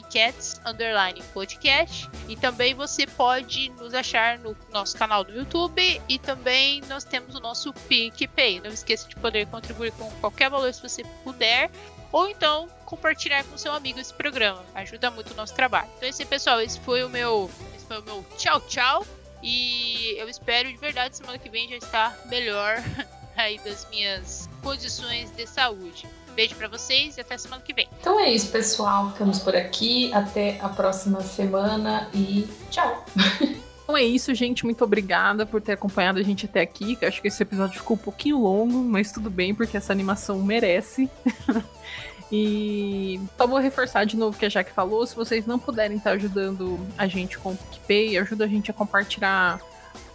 underline podcast. E também você pode nos achar no nosso canal do YouTube e também nós temos o nosso PicPay. Não esqueça de poder contribuir com qualquer valor se você puder ou então compartilhar com seu amigo esse programa. Ajuda muito o nosso trabalho. Então esse pessoal, esse foi o meu, esse foi o meu tchau tchau e eu espero de verdade semana que vem já estar melhor aí das minhas condições de saúde. Beijo para vocês e até semana que vem. Então é isso, pessoal. Ficamos por aqui. Até a próxima semana e tchau. Então é isso, gente. Muito obrigada por ter acompanhado a gente até aqui. Acho que esse episódio ficou um pouquinho longo, mas tudo bem, porque essa animação merece. e só vou reforçar de novo o que a Jaque falou. Se vocês não puderem estar ajudando a gente com o PicPay, ajuda a gente a compartilhar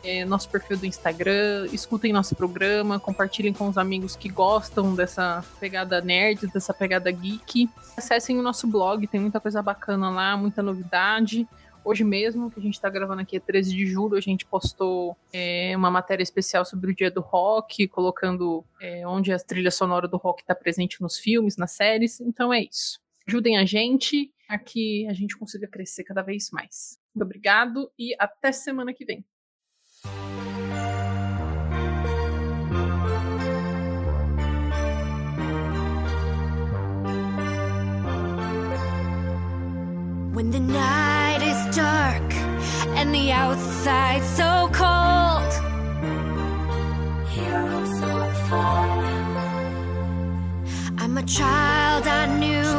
é, nosso perfil do Instagram, escutem nosso programa, compartilhem com os amigos que gostam dessa pegada nerd, dessa pegada geek. Acessem o nosso blog, tem muita coisa bacana lá, muita novidade. Hoje mesmo, que a gente tá gravando aqui é 13 de julho, a gente postou é, uma matéria especial sobre o dia do rock, colocando é, onde a trilha sonora do rock está presente nos filmes, nas séries. Então é isso. Ajudem a gente a que a gente consiga crescer cada vez mais. Muito obrigado e até semana que vem. When the night is dark and the outside so cold, heroes don't fall. I'm a child I knew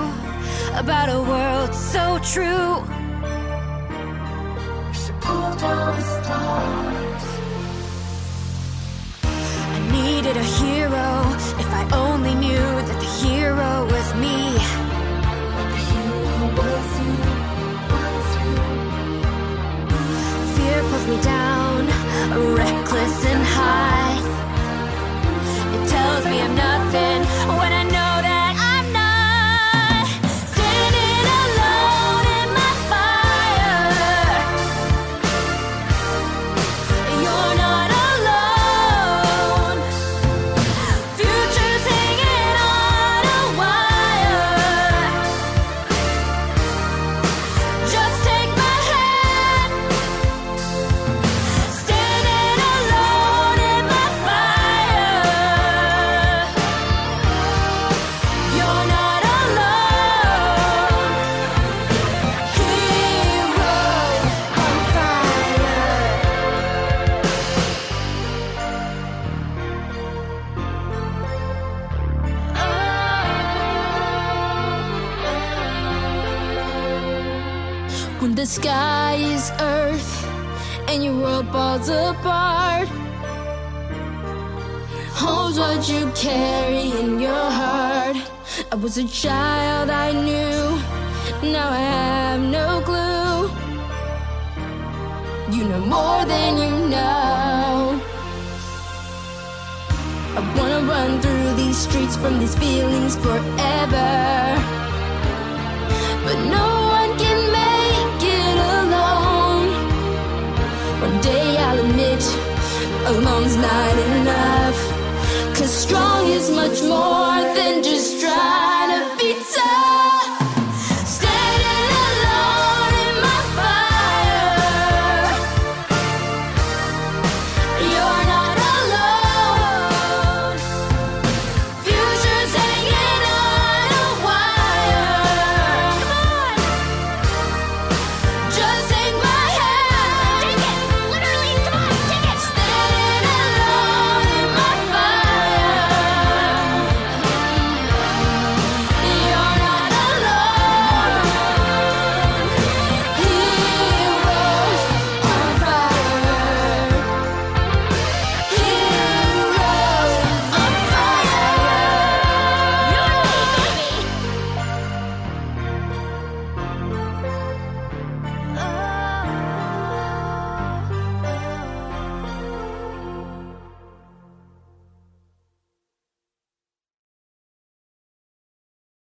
about a world so true. She pulled down the stars. I needed a hero. If I only knew that the hero was me. The hero was me down, reckless and high. It tells me I'm nothing